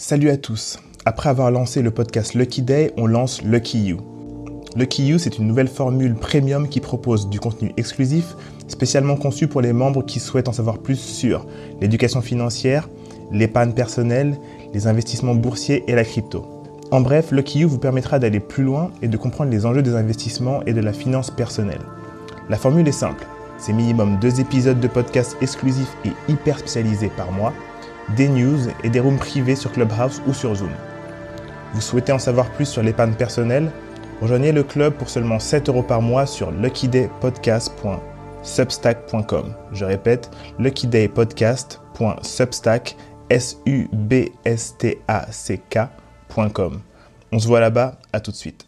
Salut à tous. Après avoir lancé le podcast Lucky Day, on lance Lucky You. Lucky You, c'est une nouvelle formule premium qui propose du contenu exclusif, spécialement conçu pour les membres qui souhaitent en savoir plus sur l'éducation financière, l'épargne personnelle, les investissements boursiers et la crypto. En bref, Lucky You vous permettra d'aller plus loin et de comprendre les enjeux des investissements et de la finance personnelle. La formule est simple. C'est minimum deux épisodes de podcast exclusifs et hyper spécialisés par mois, des news et des rooms privés sur Clubhouse ou sur Zoom. Vous souhaitez en savoir plus sur l'épargne personnelle? Rejoignez le club pour seulement 7 euros par mois sur luckydaypodcast.substack.com. Je répète, luckydaypodcast.substack.com. On se voit là-bas, à tout de suite.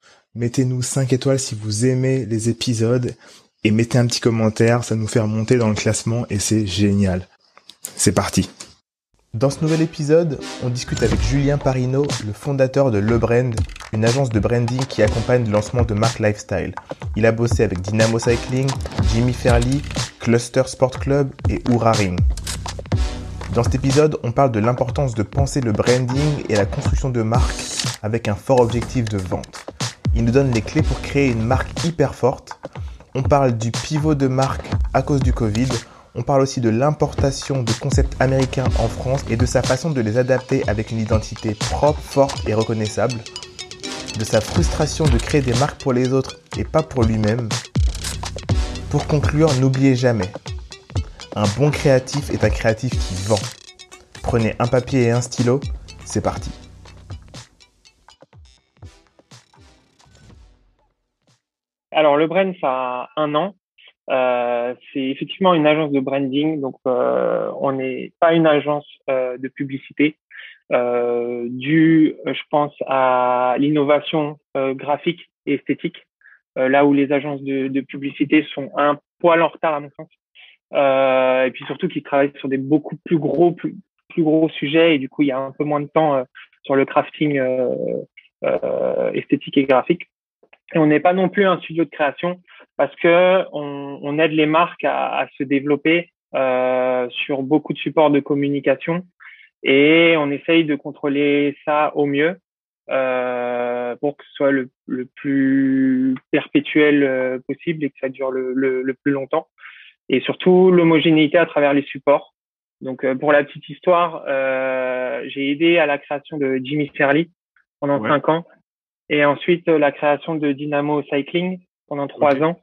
mettez-nous 5 étoiles si vous aimez les épisodes et mettez un petit commentaire, ça nous fait remonter dans le classement et c'est génial. C'est parti. Dans ce nouvel épisode, on discute avec Julien Parino, le fondateur de Le Brand, une agence de branding qui accompagne le lancement de marques lifestyle. Il a bossé avec Dynamo Cycling, Jimmy Fairley, Cluster Sport Club et Oura Ring. Dans cet épisode, on parle de l'importance de penser le branding et la construction de marques avec un fort objectif de vente. Il nous donne les clés pour créer une marque hyper forte, on parle du pivot de marque à cause du Covid. On parle aussi de l'importation de concepts américains en France et de sa façon de les adapter avec une identité propre, forte et reconnaissable. De sa frustration de créer des marques pour les autres et pas pour lui-même. Pour conclure, n'oubliez jamais, un bon créatif est un créatif qui vend. Prenez un papier et un stylo, c'est parti. Le brand, ça a un an. Euh, c'est effectivement une agence de branding, donc euh, on n'est pas une agence euh, de publicité, euh, je pense, à l'innovation graphique et esthétique, là où les agences de, de, publicité sont un poil en retard à mon sens, et puis surtout qu'ils travaillent sur des beaucoup plus gros, plus, plus, gros sujets, et du coup il y a un peu moins de temps sur le crafting esthétique et graphique. Et on n'est pas non plus un studio de création parce que on, on aide les marques à, à se développer euh, sur beaucoup de supports de communication et on essaye de contrôler ça au mieux euh, pour que ce soit le, le plus perpétuel euh, possible et que ça dure le, le, le plus longtemps. Et surtout l'homogénéité à travers les supports. Donc euh, pour la petite histoire, euh, j'ai aidé à la création de Jimmy Fairley pendant cinq ans et ensuite euh, la création de Dynamo Cycling pendant trois okay. ans,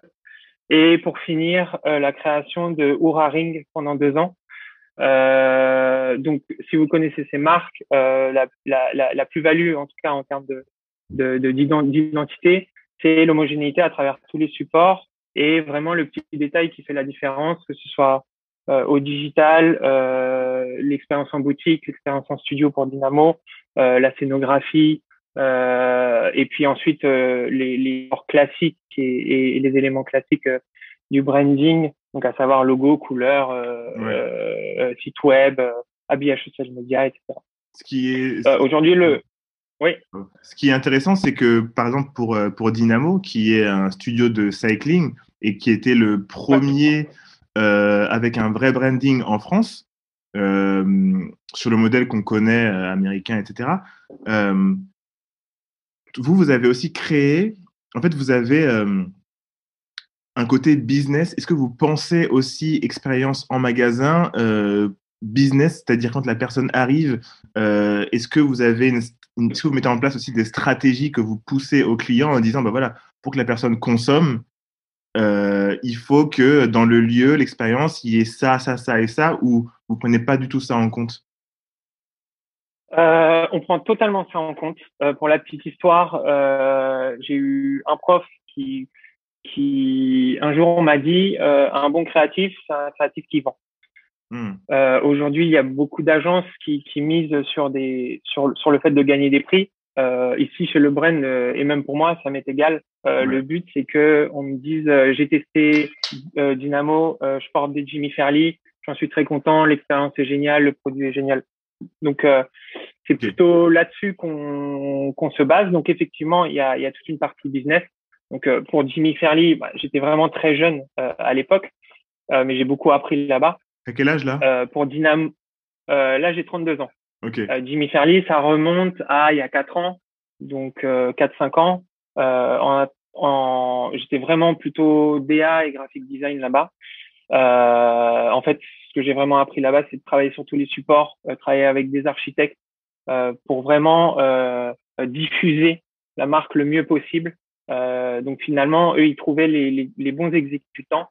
et pour finir euh, la création de Oura Ring pendant deux ans. Euh, donc, si vous connaissez ces marques, euh, la, la, la plus-value, en tout cas en termes de d'identité, de, c'est l'homogénéité à travers tous les supports et vraiment le petit détail qui fait la différence, que ce soit euh, au digital, euh, l'expérience en boutique, l'expérience en studio pour Dynamo, la scénographie, euh, et puis ensuite euh, les, les classiques et, et, les éléments classiques euh, du branding, donc à savoir logo, couleur, ouais. site web, habillage social media, etc. Ce qui est aujourd'hui le oui. Ce qui est intéressant, c'est que par exemple pour pour Dynamo, qui est un studio de cycling et qui était le premier euh, avec un vrai branding en France, euh, sur le modèle qu'on connaît américain, etc. Vous, vous avez aussi créé, en fait, vous avez euh, un côté business. Est-ce que vous pensez aussi expérience en magasin, euh, business, c'est-à-dire quand la personne arrive, euh, est-ce que vous avez une, vous mettez en place aussi des stratégies que vous poussez aux clients en disant, bah voilà, pour que la personne consomme, il faut que dans le lieu, l'expérience, il y ait ça, ça, ça et ça, ou vous prenez pas du tout ça en compte? Euh, on prend totalement ça en compte. Euh, pour la petite histoire, euh, j'ai eu un prof qui, qui un jour m'a dit euh, un bon créatif, c'est un créatif qui vend. Euh, aujourd'hui, il y a beaucoup d'agences qui, qui misent sur des sur sur le fait de gagner des prix. ici, chez Le Bren, et même pour moi, ça m'est égal. Le but, c'est que on me dise j'ai testé Dynamo, je porte des Jimmy Fairley, j'en suis très content, l'expérience est géniale, le produit est génial. Donc, euh, c'est plutôt là-dessus qu'on qu'on se base. Donc, effectivement, il y a, il y a toute une partie business. Donc, euh, pour Jimmy Fairley, bah, j'étais vraiment très jeune euh, à l'époque, mais j'ai beaucoup appris là-bas. À quel âge là? Pour Dynamo, là, j'ai 32 ans. Okay. Jimmy Fairley, ça remonte à il y a 4 ans, donc 4-5 ans. en, en, j'étais vraiment plutôt DA et graphic design là-bas. en fait, que j'ai vraiment appris là-bas, c'est de travailler sur tous les supports, euh, travailler avec des architectes euh, pour vraiment euh, diffuser la marque le mieux possible. donc finalement, eux, ils trouvaient les, bons exécutants,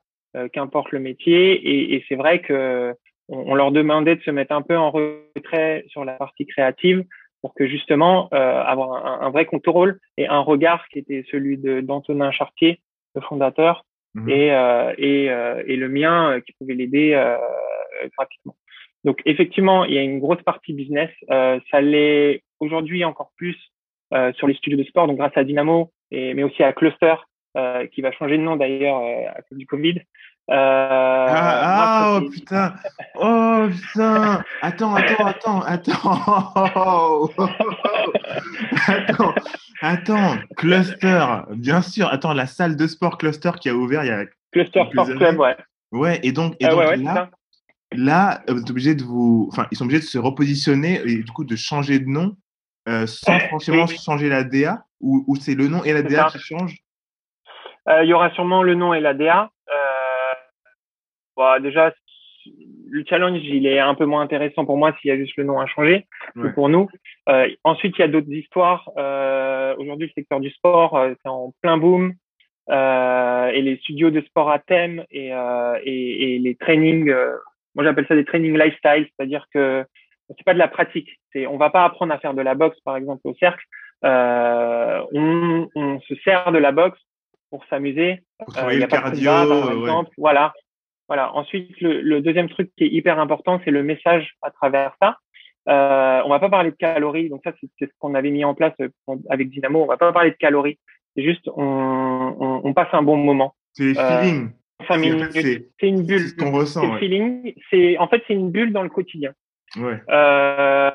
qu'importe le métier. Et, c'est vrai que on, leur demandait de se mettre un peu en retrait sur la partie créative pour que justement avoir un, un, vrai contrôle et un regard qui était celui d'Antonin Chartier, le fondateur, mmh et, et, et, le mien qui pouvait l'aider euh, gratuitement. Donc effectivement, il y a une grosse partie business. Euh, ça l'est aujourd'hui encore plus euh, sur les studios de sport, donc grâce à Dynamo, mais aussi à Cluster, qui va changer de nom d'ailleurs à cause du Covid. ah, ah oh putain, oh putain, attends, attends, attends, attends, attends, attends, Cluster, bien sûr, attends, la salle de sport Cluster qui a ouvert il y a Cluster Sport Club, ouais. Ouais, et donc, et donc là, là, vous êtes obligé de vous, enfin, ils sont obligés de se repositionner et du coup de changer de nom euh, sans forcément changer la DA ou, ou c'est le nom et la DA qui changent? euh, Il y aura sûrement le nom et la DA. Euh, bon, déjà, le challenge, il est un peu moins intéressant pour moi s'il y a juste le nom à changer que pour nous. Euh, ensuite, il y a d'autres histoires. Euh, Aujourd'hui, le secteur du sport, euh, c'est en plein boom. et les studios de sport à thème et, et, et les trainings moi, j'appelle ça des training lifestyle, c'est-à-dire que c'est pas de la pratique. C'est, on va pas apprendre à faire de la boxe, par exemple, au cercle. Euh, on, on, se sert de la boxe pour s'amuser. Euh, il y a pas cardio, par exemple. Voilà. Voilà. Ensuite, le, le, deuxième truc qui est hyper important, c'est le message à travers ça. Euh, on va pas parler de calories. Donc ça, c'est ce qu'on avait mis en place euh, avec Dynamo. On va pas parler de calories. C'est juste, on, on, on passe un bon moment. C'est les feelings. C'est une bulle. C'est ressent. feeling. C'est en fait c'est une bulle dans le quotidien. Ouais. Euh,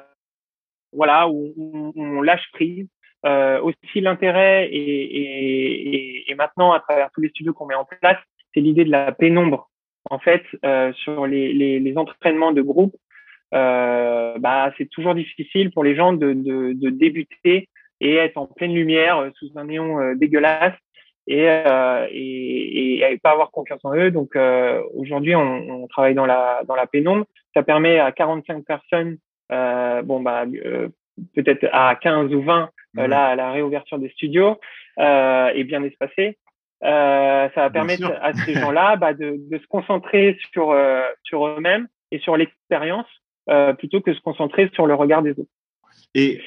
voilà où, on lâche prise. Euh, aussi l'intérêt et, et, et, maintenant à travers tous les studios qu'on met en place, c'est l'idée de la pénombre. En fait, euh, sur les, les, les, entraînements de groupe, euh, bah c'est toujours difficile pour les gens de, de, de, débuter et être en pleine lumière euh, sous un néon euh, dégueulasse et, euh, et, et, pas avoir confiance en eux. Donc aujourd'hui, on, on, travaille dans la dans la pénombre. Ça permet à 45 personnes, euh, bon bah euh, peut-être à 15 ou 20 euh, là la réouverture des studios euh, est bien espacée. ça va permettre à ces gens-là bah, de, de, se concentrer sur sur eux-mêmes et sur l'expérience plutôt que se concentrer sur le regard des autres. Et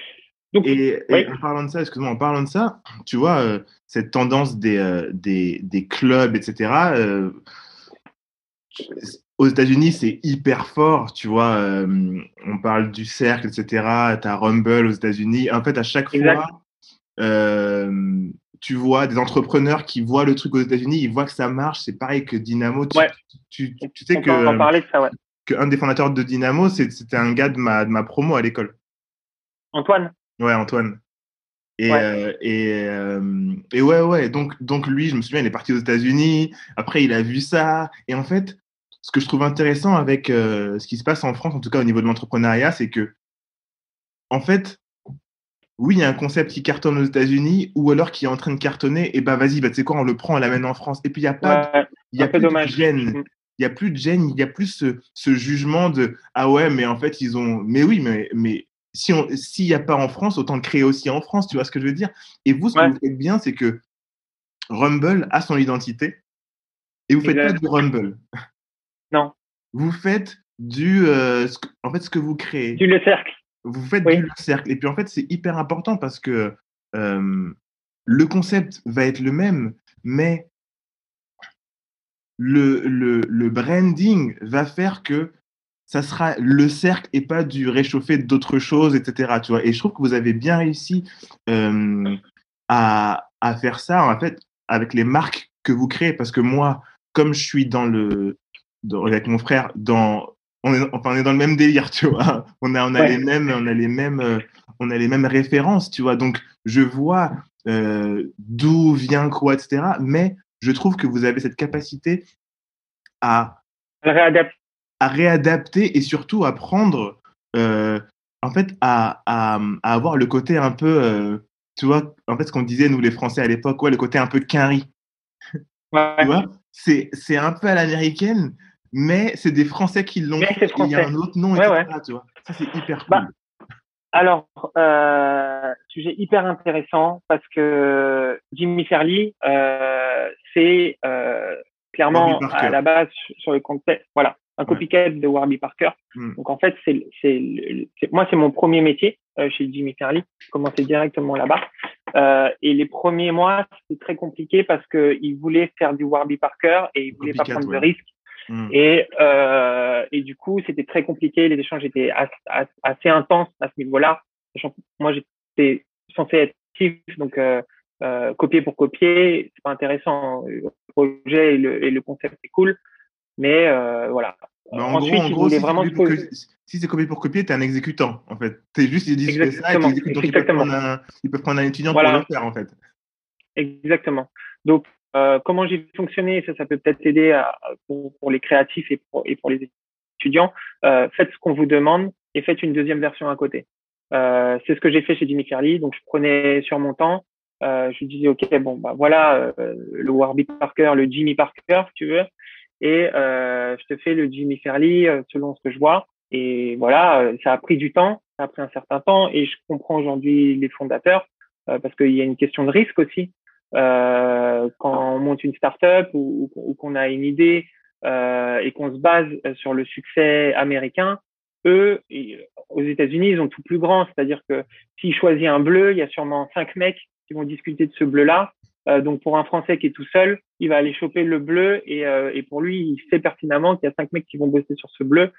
et, en parlant de ça, excuse-moi, en parlant de ça, tu vois, euh, cette tendance des, euh, des, des, clubs, etc., euh, aux États-Unis, c'est hyper fort, tu vois. on parle du cercle, etc. Tu as Rumble aux États-Unis. En fait, à chaque fois, tu vois des entrepreneurs qui voient le truc aux États-Unis, ils voient que ça marche. C'est pareil que Dynamo. Tu, tu, tu, sais que, parler de ça, ouais. que un des fondateurs de Dynamo, c'était un gars de ma, de ma promo à l'école. Antoine Ouais, Antoine. Et, ouais. Euh, et, euh, et, ouais, ouais. Donc, donc lui, je me souviens, il est parti aux États-Unis. Après, il a vu ça. Et en fait, ce que je trouve intéressant avec euh, ce qui se passe en France, en tout cas au niveau de l'entrepreneuriat, c'est que, en fait, oui, il y a un concept qui cartonne aux États-Unis ou alors qui est en train de cartonner. Et bah, vas-y, bah, tu sais quoi, on le prend, on l'amène en France. Et puis, il n'y a pas, ouais, il y a plus dommage. de gêne. Il n'y a plus de gêne, il y a plus ce, ce, jugement de ah ouais, mais en fait, ils ont. Mais oui, mais, mais s'il n'y a pas en France, autant le créer aussi en France, tu vois ce que je veux dire Et vous, ce que vous faites bien, c'est que Rumble a son identité et vous ne faites pas du Rumble. Non. Vous faites du, euh, ce que, en fait, ce que vous créez. Du le cercle. vous faites du cercle. Et puis en fait, c'est hyper important parce que le concept va être le même, mais le, le, le branding va faire que ça sera le cercle et pas du réchauffer d'autres choses, etc. Tu vois et je trouve que vous avez bien réussi à, à, faire ça, en fait, avec les marques que vous créez. Parce que moi, comme je suis dans le, avec mon frère, dans, on est, enfin, on est dans le même délire, tu vois. On a, on a les mêmes, on a les mêmes, euh, on a les mêmes références, tu vois. Donc, je vois euh, d'où vient quoi, etc. Mais je trouve que vous avez cette capacité à réadapter à réadapter et surtout à prendre, euh, en fait, à, à, à, avoir le côté un peu, tu vois, en fait, ce qu'on disait, nous, les Français à l'époque, ouais, le côté un peu quinri. Ouais. Tu vois, c'est, c'est un peu à l'américaine, mais c'est des Français qui l'ont fait. Il y a un autre nom, etc. Tu vois. Ça, c'est hyper bah, cool. Bah, alors, euh, sujet hyper intéressant parce que Jimmy Fairley, euh, c'est euh, clairement à la base sur le contexte. Voilà, un copycat de Warby Parker. Hmm. Donc en fait, c'est, c'est, moi c'est mon premier métier chez Jimmy Fairley. Commencé directement là-bas. Et les premiers mois, c'était très compliqué parce que il voulait faire du Warby Parker et il voulait pas prendre de risques. Hmm. Et, euh, et du coup, c'était très compliqué. Les échanges étaient assez, assez intenses à ce niveau-là. Moi, j'étais censé être actif, donc euh, euh, copier pour copier, c'est pas intéressant. Le projet et le, et le concept est cool. Mais voilà. Bah, en Ensuite, gros, en gros si c'est copier pour copier, tu es un exécutant, en fait. Tu juste, ils disent ça, et donc ils peuvent, prendre un, ils peuvent prendre un étudiant pour le faire, en fait. Exactement. Donc, euh, comment j'ai fonctionné, ça, ça peut peut-être aider pour, les créatifs et pour, les étudiants. Euh, faites ce qu'on vous demande et faites une deuxième version à côté. Euh, c'est ce que j'ai fait chez Jimmy Fairley. Donc, je prenais sur mon temps. Euh, je disais, OK, bon, bah voilà, le Warby Parker, le Jimmy Parker, si tu veux et je te fais le Jimmy Fairley selon ce que je vois. Et voilà, ça a pris du temps, ça a pris un certain temps, et je comprends aujourd'hui les fondateurs parce qu'il y a une question de risque aussi. Quand on monte une startup ou, ou qu'on a une idée et qu'on se base sur le succès américain, eux, aux États-Unis, ils ont tout plus grand. C'est-à-dire que s'ils choisissent un bleu, il y a sûrement cinq mecs qui vont discuter de ce bleu-là. Euh, donc pour un Français qui est tout seul, il va aller choper le bleu et, euh, et pour lui, il sait pertinemment qu'il y a cinq mecs qui vont bosser sur ce bleu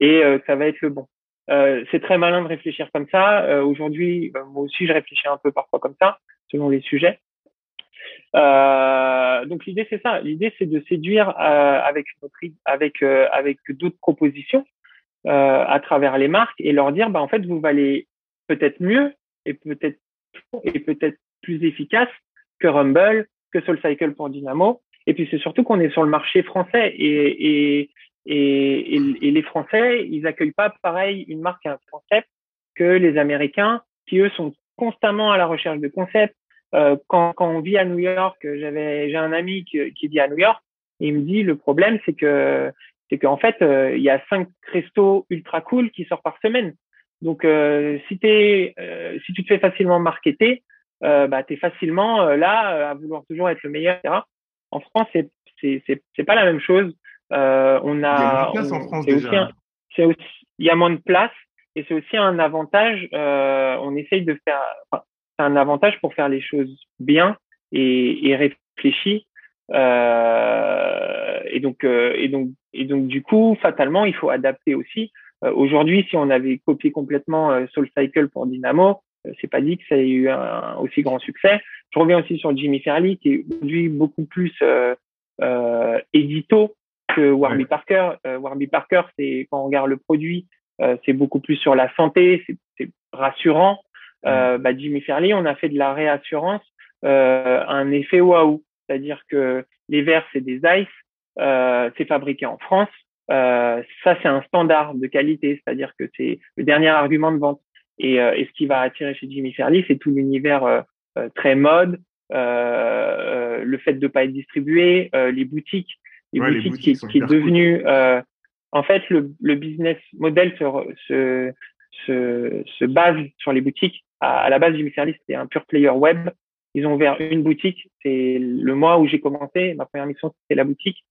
et euh, ça va être le bon. c'est très malin de réfléchir comme ça. Aujourd'hui, moi aussi, je réfléchis un peu parfois comme ça, selon les sujets. Donc l'idée c'est ça. L'idée c'est de séduire avec avec avec d'autres propositions à travers les marques et leur dire bah en fait vous valez peut-être mieux et peut-être et peut-être plus efficace que Rumble, que SoulCycle pour Dynamo. Et puis c'est surtout qu'on est sur le marché français et, et, et, les Français, ils accueillent pas pareil une marque et un concept que les Américains, qui eux sont constamment à la recherche de concepts. Euh, quand, quand on vit à New York, j'avais j'ai un ami qui, qui vit à New York, et il me dit le problème c'est que c'est qu'en fait euh, il y a cinq restos ultra cool qui sortent par semaine. Donc euh, si t'es euh, si tu te fais facilement marketer, euh, bah, tu es facilement euh, là à vouloir toujours être le meilleur, etc. En France, c'est c'est c'est pas la même chose. Euh, on a, il y a moins de place en France déjà. Aussi aussi, il y a moins de place et c'est aussi un avantage. Euh, on essaye de faire, enfin, c'est un avantage pour faire les choses bien et, et réfléchi. Euh, et donc et donc et donc du coup, fatalement, il faut adapter aussi. Aujourd'hui, si on avait copié complètement Soul Cycle pour Dynamo, euh, c'est pas dit que ça ait eu un aussi grand succès. Je reviens aussi sur Jimmy Fairley, qui est aujourd'hui beaucoup plus euh, euh, édito que Warby Parker. Euh, Warby Parker, c'est quand on regarde le produit, euh, c'est beaucoup plus sur la santé, c'est rassurant. Euh, bah, Jimmy Fairley, on a fait de la réassurance, un effet waouh, c'est-à-dire que les verres c'est des ice, c'est fabriqué en France. ça, c'est un standard de qualité, c'est-à-dire que c'est le dernier argument de vente. Et, euh, et, ce qui va attirer chez Jimmy Fairley, c'est tout l'univers euh, euh, très mode, le fait de pas être distribué, les boutiques, les boutiques, qui, qui est devenu, en fait, le, le, business model se, se, se, se, base sur les boutiques. À, la base, Jimmy Fairley, c'était un pure player web. Ils ont ouvert une boutique. C'est le mois où j'ai commencé. Ma première mission, c'était la boutique.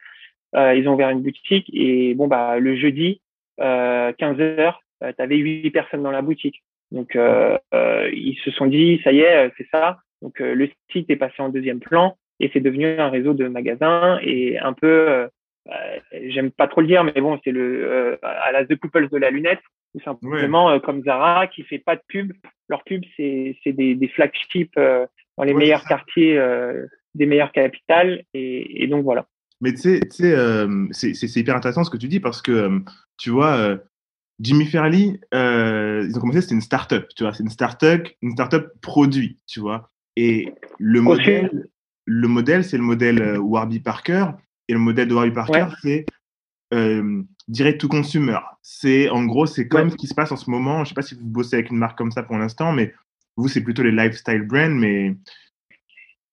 Euh, ils ont ouvert une boutique et bon bah le jeudi, euh, 15 heures, tu avais huit personnes dans la boutique. Donc, ils se sont dit, ça y est, c'est ça. Donc, le site est passé en deuxième plan et c'est devenu un réseau de magasins et un peu, j'aime pas trop le dire, mais bon, c'est le à la The Couples de la lunette, ou simplement comme Zara qui fait pas de pub. Leur pub, c'est des, des flagships dans les meilleurs quartiers des meilleures capitales. Et, donc voilà. Mais tu sais, euh, c'est hyper intéressant ce que tu dis parce que, euh, tu vois, euh, Jimmy Fairley, ils ont commencé, c'était une start-up, tu vois, c'est une start-up, une start-up produit, tu vois. Et le modèle, le modèle, c'est le modèle Warby Parker. Et le modèle de Warby Parker, c'est direct to consumer. C'est, en gros, c'est comme ce qui se passe en ce moment. Je sais pas si vous bossez avec une marque comme ça pour l'instant, mais vous, c'est plutôt les lifestyle brands, mais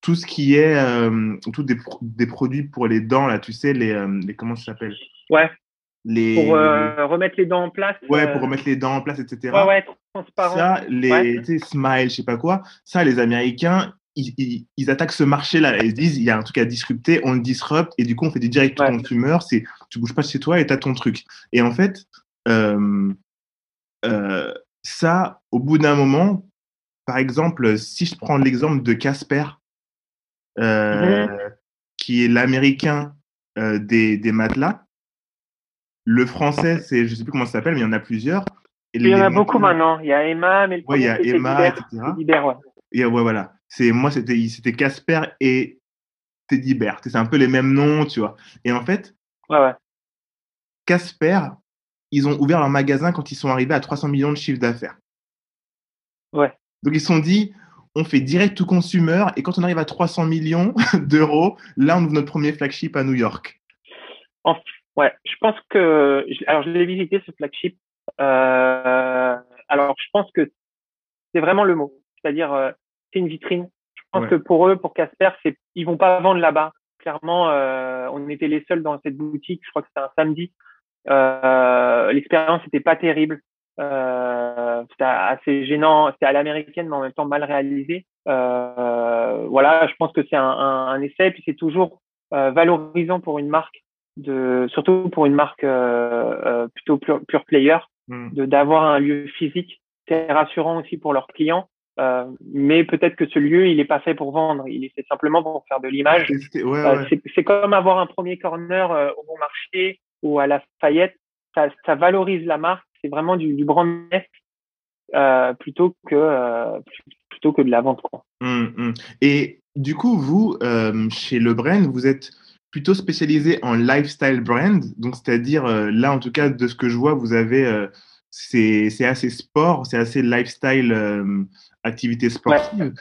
tout ce qui est euh, tout des, des, produits pour les dents là tu sais les, euh, les comment ça s'appelle? Ouais. Les pour euh, remettre les dents en place ouais pour remettre les dents en place etc ouais ouais transparent. Ça les tu sais smile je sais pas quoi. Ça les américains ils, ils, attaquent ce marché là ils disent il y a un truc à disrupter on le disrupte et du coup on fait du direct ouais. consumer c'est tu bouges pas chez toi et t'as ton truc et en fait ça au bout d'un moment par exemple si je prends l'exemple de Casper euh, mhm. qui est l'américain euh, des, des, matelas. Le français, c'est, je sais plus comment ça s'appelle, mais il y en a plusieurs. Et il y en a beaucoup maintenant. Il y a Emma, mais le ouais, il y a Emma, etc. ouais. Et ouais, voilà. C'est moi, c'était c'était Casper et Teddy Bear. C'est un peu les mêmes noms, tu vois. Et en fait, ouais, ouais. Casper, ils ont ouvert leur magasin quand ils sont arrivés à 300 millions de chiffre d'affaires. Ouais. Donc ils se sont dit, on fait direct to consumer et quand on arrive à 300 millions d'euros, là on ouvre notre premier flagship à New York. ouais, je pense que alors je l'ai visité ce flagship. Euh, alors je pense que c'est vraiment le mot, c'est-à-dire euh, c'est une vitrine. Je pense que pour eux, pour Casper, c'est ils vont pas vendre là-bas. Clairement, euh, on était les seuls dans cette boutique. Je crois que c'était un samedi. L'expérience n'était pas terrible. Euh, c'était assez gênant, c'était à l'américaine, mais en même temps mal réalisé. Euh, voilà, je pense que c'est un, un, un, essai, puis c'est toujours euh, valorisant pour une marque, de, surtout pour une marque euh, euh plutôt pure, pure player, mm. de d'avoir un lieu physique. C'est rassurant aussi pour leurs clients. Euh, mais peut-être que ce lieu, il est pas fait pour vendre, il est fait simplement pour faire de l'image. Ouais, ouais. C'est comme avoir un premier corner au bon marché ou à la Fayette. Ça, ça valorise la marque c'est vraiment du, du brand euh, plutôt que euh, plutôt que de la vente quoi. Mmh, mmh. Et du coup, vous euh, chez Le Brand, vous êtes plutôt spécialisé en lifestyle brand, donc c'est-à-dire euh, là en tout cas de ce que je vois, vous avez euh, c'est c'est assez sport, c'est assez lifestyle euh, activité sportive.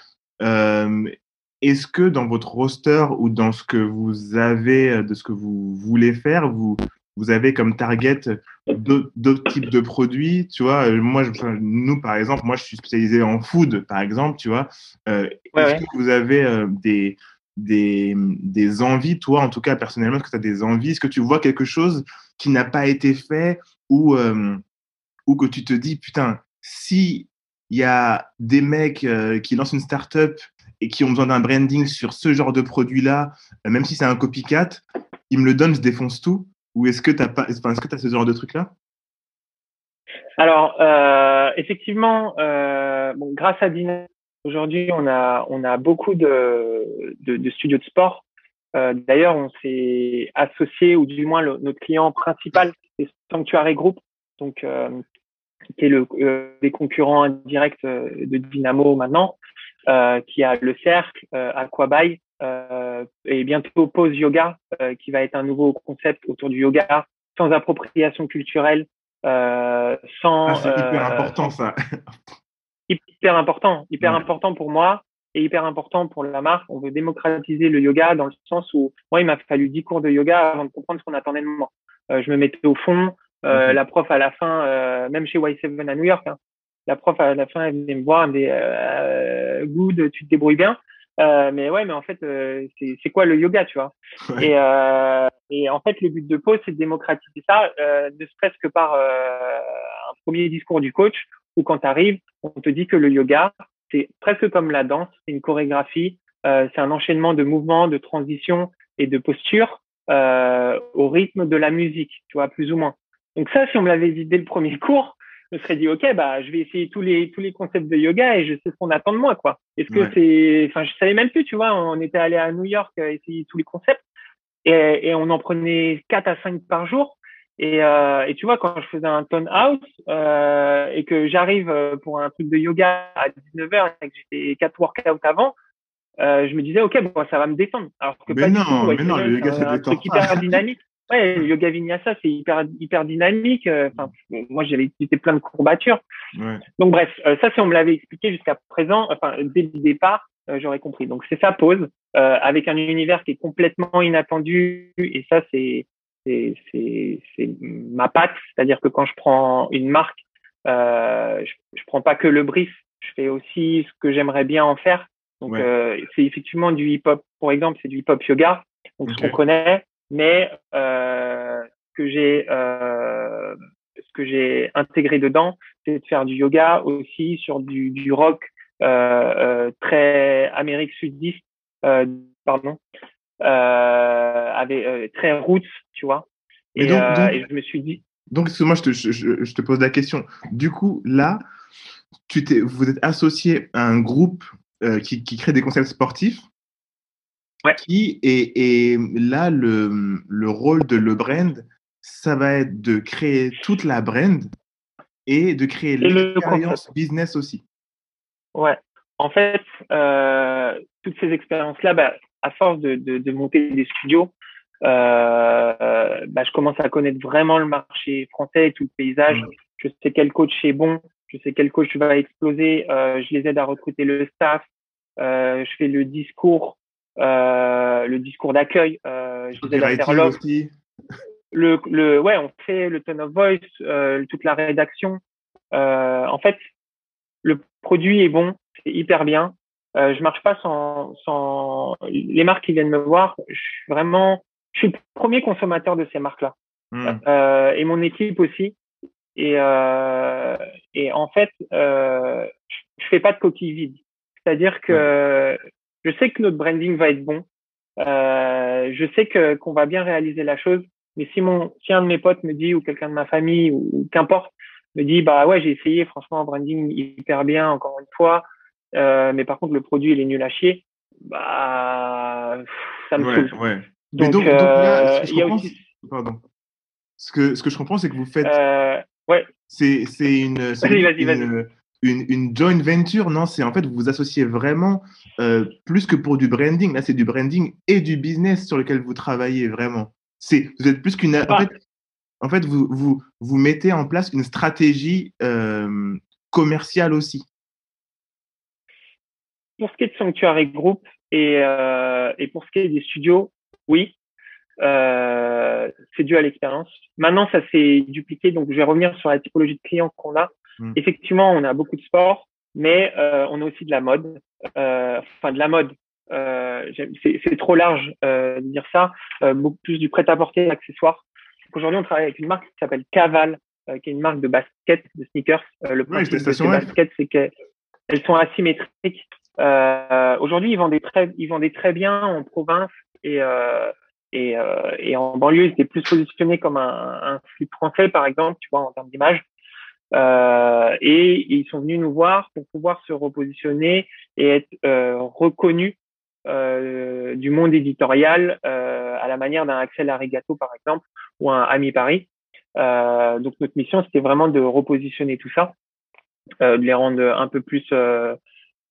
Ouais. Est-ce que dans votre roster ou dans ce que vous avez, de ce que vous voulez faire, vous vous avez comme target d'autres types de produits, tu vois? Moi, je, nous, par exemple, moi, je suis spécialisé en food, par exemple, tu vois? Euh, ouais, Est-ce ouais. que vous avez euh, des, des, des envies, toi, en tout cas, personnellement, est-ce que tu as des envies? Est-ce que tu vois quelque chose qui n'a pas été fait ou, euh, ou que tu te dis, putain, si il y a des mecs euh, qui lancent une startup et qui ont besoin d'un branding sur ce genre de produit-là, euh, même si c'est un copycat, ils me le donnent, je défonce tout. Ou est-ce que tu as pas, est-ce ce genre de truc là Alors euh, effectivement, bon, grâce à Dina, aujourd'hui on a on a beaucoup de de, studios de sport. D'ailleurs, on s'est associé ou du moins notre client principal, c'est Sanctuary Group, donc euh, qui est le des concurrents indirects de Dynamo maintenant, qui a le cercle, Aquaby euh, et bientôt Pose Yoga, euh, qui va être un nouveau concept autour du yoga, sans appropriation culturelle, euh, sans. Ah, c'est hyper important ça. hyper important, hyper ouais. important pour moi et hyper important pour la marque. On veut démocratiser le yoga dans le sens où moi, il m'a fallu 10 cours de yoga avant de comprendre ce qu'on attendait de moi. Euh, je me mettais au fond. Euh, okay. La prof à la fin, euh, même chez Y7 à New York, hein, la prof à la fin, elle venait me voir, elle me dit euh, "Good, tu te débrouilles bien." Euh, mais ouais, mais en fait, euh, c'est quoi le yoga, tu vois? Ouais. et, euh, et en fait, le but de pause, c'est de démocratiser ça, euh, ne serait-ce que par euh, un premier discours du coach, où quand tu arrives, on te dit que le yoga, c'est presque comme la danse, c'est une chorégraphie, euh, c'est un enchaînement de mouvements, de transitions et de postures au rythme de la musique, tu vois, plus ou moins. Donc ça, si on me l'avait dit dès le premier cours, je me serais dit, OK, bah, je vais essayer tous les, tous les concepts de yoga et je sais ce qu'on attend de moi, quoi. Est-ce que c'est, enfin, je savais même plus, tu vois, on était allé à New York euh, essayer tous les concepts et, et on en prenait 4 à 5 par jour. Et, euh, et tu vois, quand je faisais un tone house euh, et que j'arrive euh, pour un truc de yoga à 19h et que j'étais 4 workouts avant, euh, je me disais, OK, bon, ça va me détendre. Alors que mais non, mais non, le yoga, c'est un truc hyper dynamique. Ouais, le yoga vinyasa, c'est hyper, hyper dynamique. Euh, enfin, moi, j'avais été plein de courbatures. Ouais. Donc, bref, euh, ça, si on me l'avait expliqué jusqu'à présent, enfin, dès le départ, euh, j'aurais compris. Donc, c'est ça, pause, avec un univers qui est complètement inattendu. Et ça, c'est, c'est, c'est, c'est ma patte. C'est-à-dire que quand je prends une marque, je, je prends pas que le brief. Je fais aussi ce que j'aimerais bien en faire. Donc, c'est effectivement du hip-hop. Pour exemple, c'est du hip-hop yoga. Donc, ce qu'on connaît, mais euh, que j'ai euh, ce que j'ai intégré dedans, c'est de faire du yoga aussi sur du, du rock euh, euh très Amérique sudiste, euh, pardon, euh, avec très roots, tu vois. Et, donc, et, je me suis dit. Donc, moi, je te, je, je te pose la question. Du coup, là, tu t'es, vous êtes associé à un groupe qui, qui crée des concepts sportifs qui est, et là, le, le rôle de le brand, ça va être de créer toute la brand et de créer l'expérience business aussi. Ouais. En fait, euh, toutes ces expériences-là, bah, à force de, de, de, monter des studios, euh, bah, je commence à connaître vraiment le marché français et tout le paysage. Je sais quel coach est bon, je sais quel coach va exploser. Euh, je les aide à recruter le staff. Je fais le discours le discours d'accueil. Euh, je aussi. Le, le, ouais, on fait le tone of voice, euh, toute la rédaction. Euh, en fait, le produit est bon, c'est hyper bien. Euh, je marche pas sans, sans les marques qui viennent me voir. Je suis vraiment, je suis le premier consommateur de ces marques-là. Hmm. Euh, et mon équipe aussi. Et, euh, et en fait, euh, je fais pas de coquille vide. C'est-à-dire que je sais que notre branding va être bon. Euh, je sais que qu'on va bien réaliser la chose. Mais si mon, si un de mes potes me dit ou quelqu'un de ma famille ou, qu'importe me dit bah ouais j'ai essayé franchement branding hyper bien encore une fois, euh, mais par contre le produit il est nul à chier, bah ça me ouais, Ouais. Donc, donc, là, ce que euh, aussi... pardon. Ce que ce que je comprends c'est que vous faites. Euh, ouais. C'est c'est une. Vas-y vas-y une, une joint venture, non, c'est en fait vous vous associez vraiment euh, plus que pour du branding. Là, c'est du branding et du business sur lequel vous travaillez vraiment. C'est vous êtes plus qu'une. En fait, en fait, vous vous vous mettez en place une stratégie euh, commerciale aussi. Pour ce qui est de Sanctuary Group et, euh, et pour ce qui est des studios, oui, c'est dû à l'expérience. Maintenant, ça s'est dupliqué, donc je vais revenir sur la typologie de clients qu'on a. Mm. Effectivement, on a beaucoup de sport, mais euh, on a aussi de la mode, euh, enfin de la mode. Euh, c'est trop large euh, de dire ça, euh, beaucoup plus du prêt-à-porter accessoires. Aujourd'hui, on travaille avec une marque qui s'appelle Caval, qui est une marque de basket, de sneakers. le principe de ces baskets, c'est qu'elles sont asymétriques. Aujourd'hui, ils vendaient très, ils vendaient très bien en province et et, et en banlieue, ils étaient plus positionnés comme un, un flip français, par exemple, tu vois, en termes d'image. Euh, et, ils sont venus nous voir pour pouvoir se repositionner et être euh, reconnus euh, du monde éditorial à la manière d'un Axel Arigato par exemple ou un Ami Paris. Donc notre mission c'était vraiment de repositionner tout ça, de les rendre un peu plus.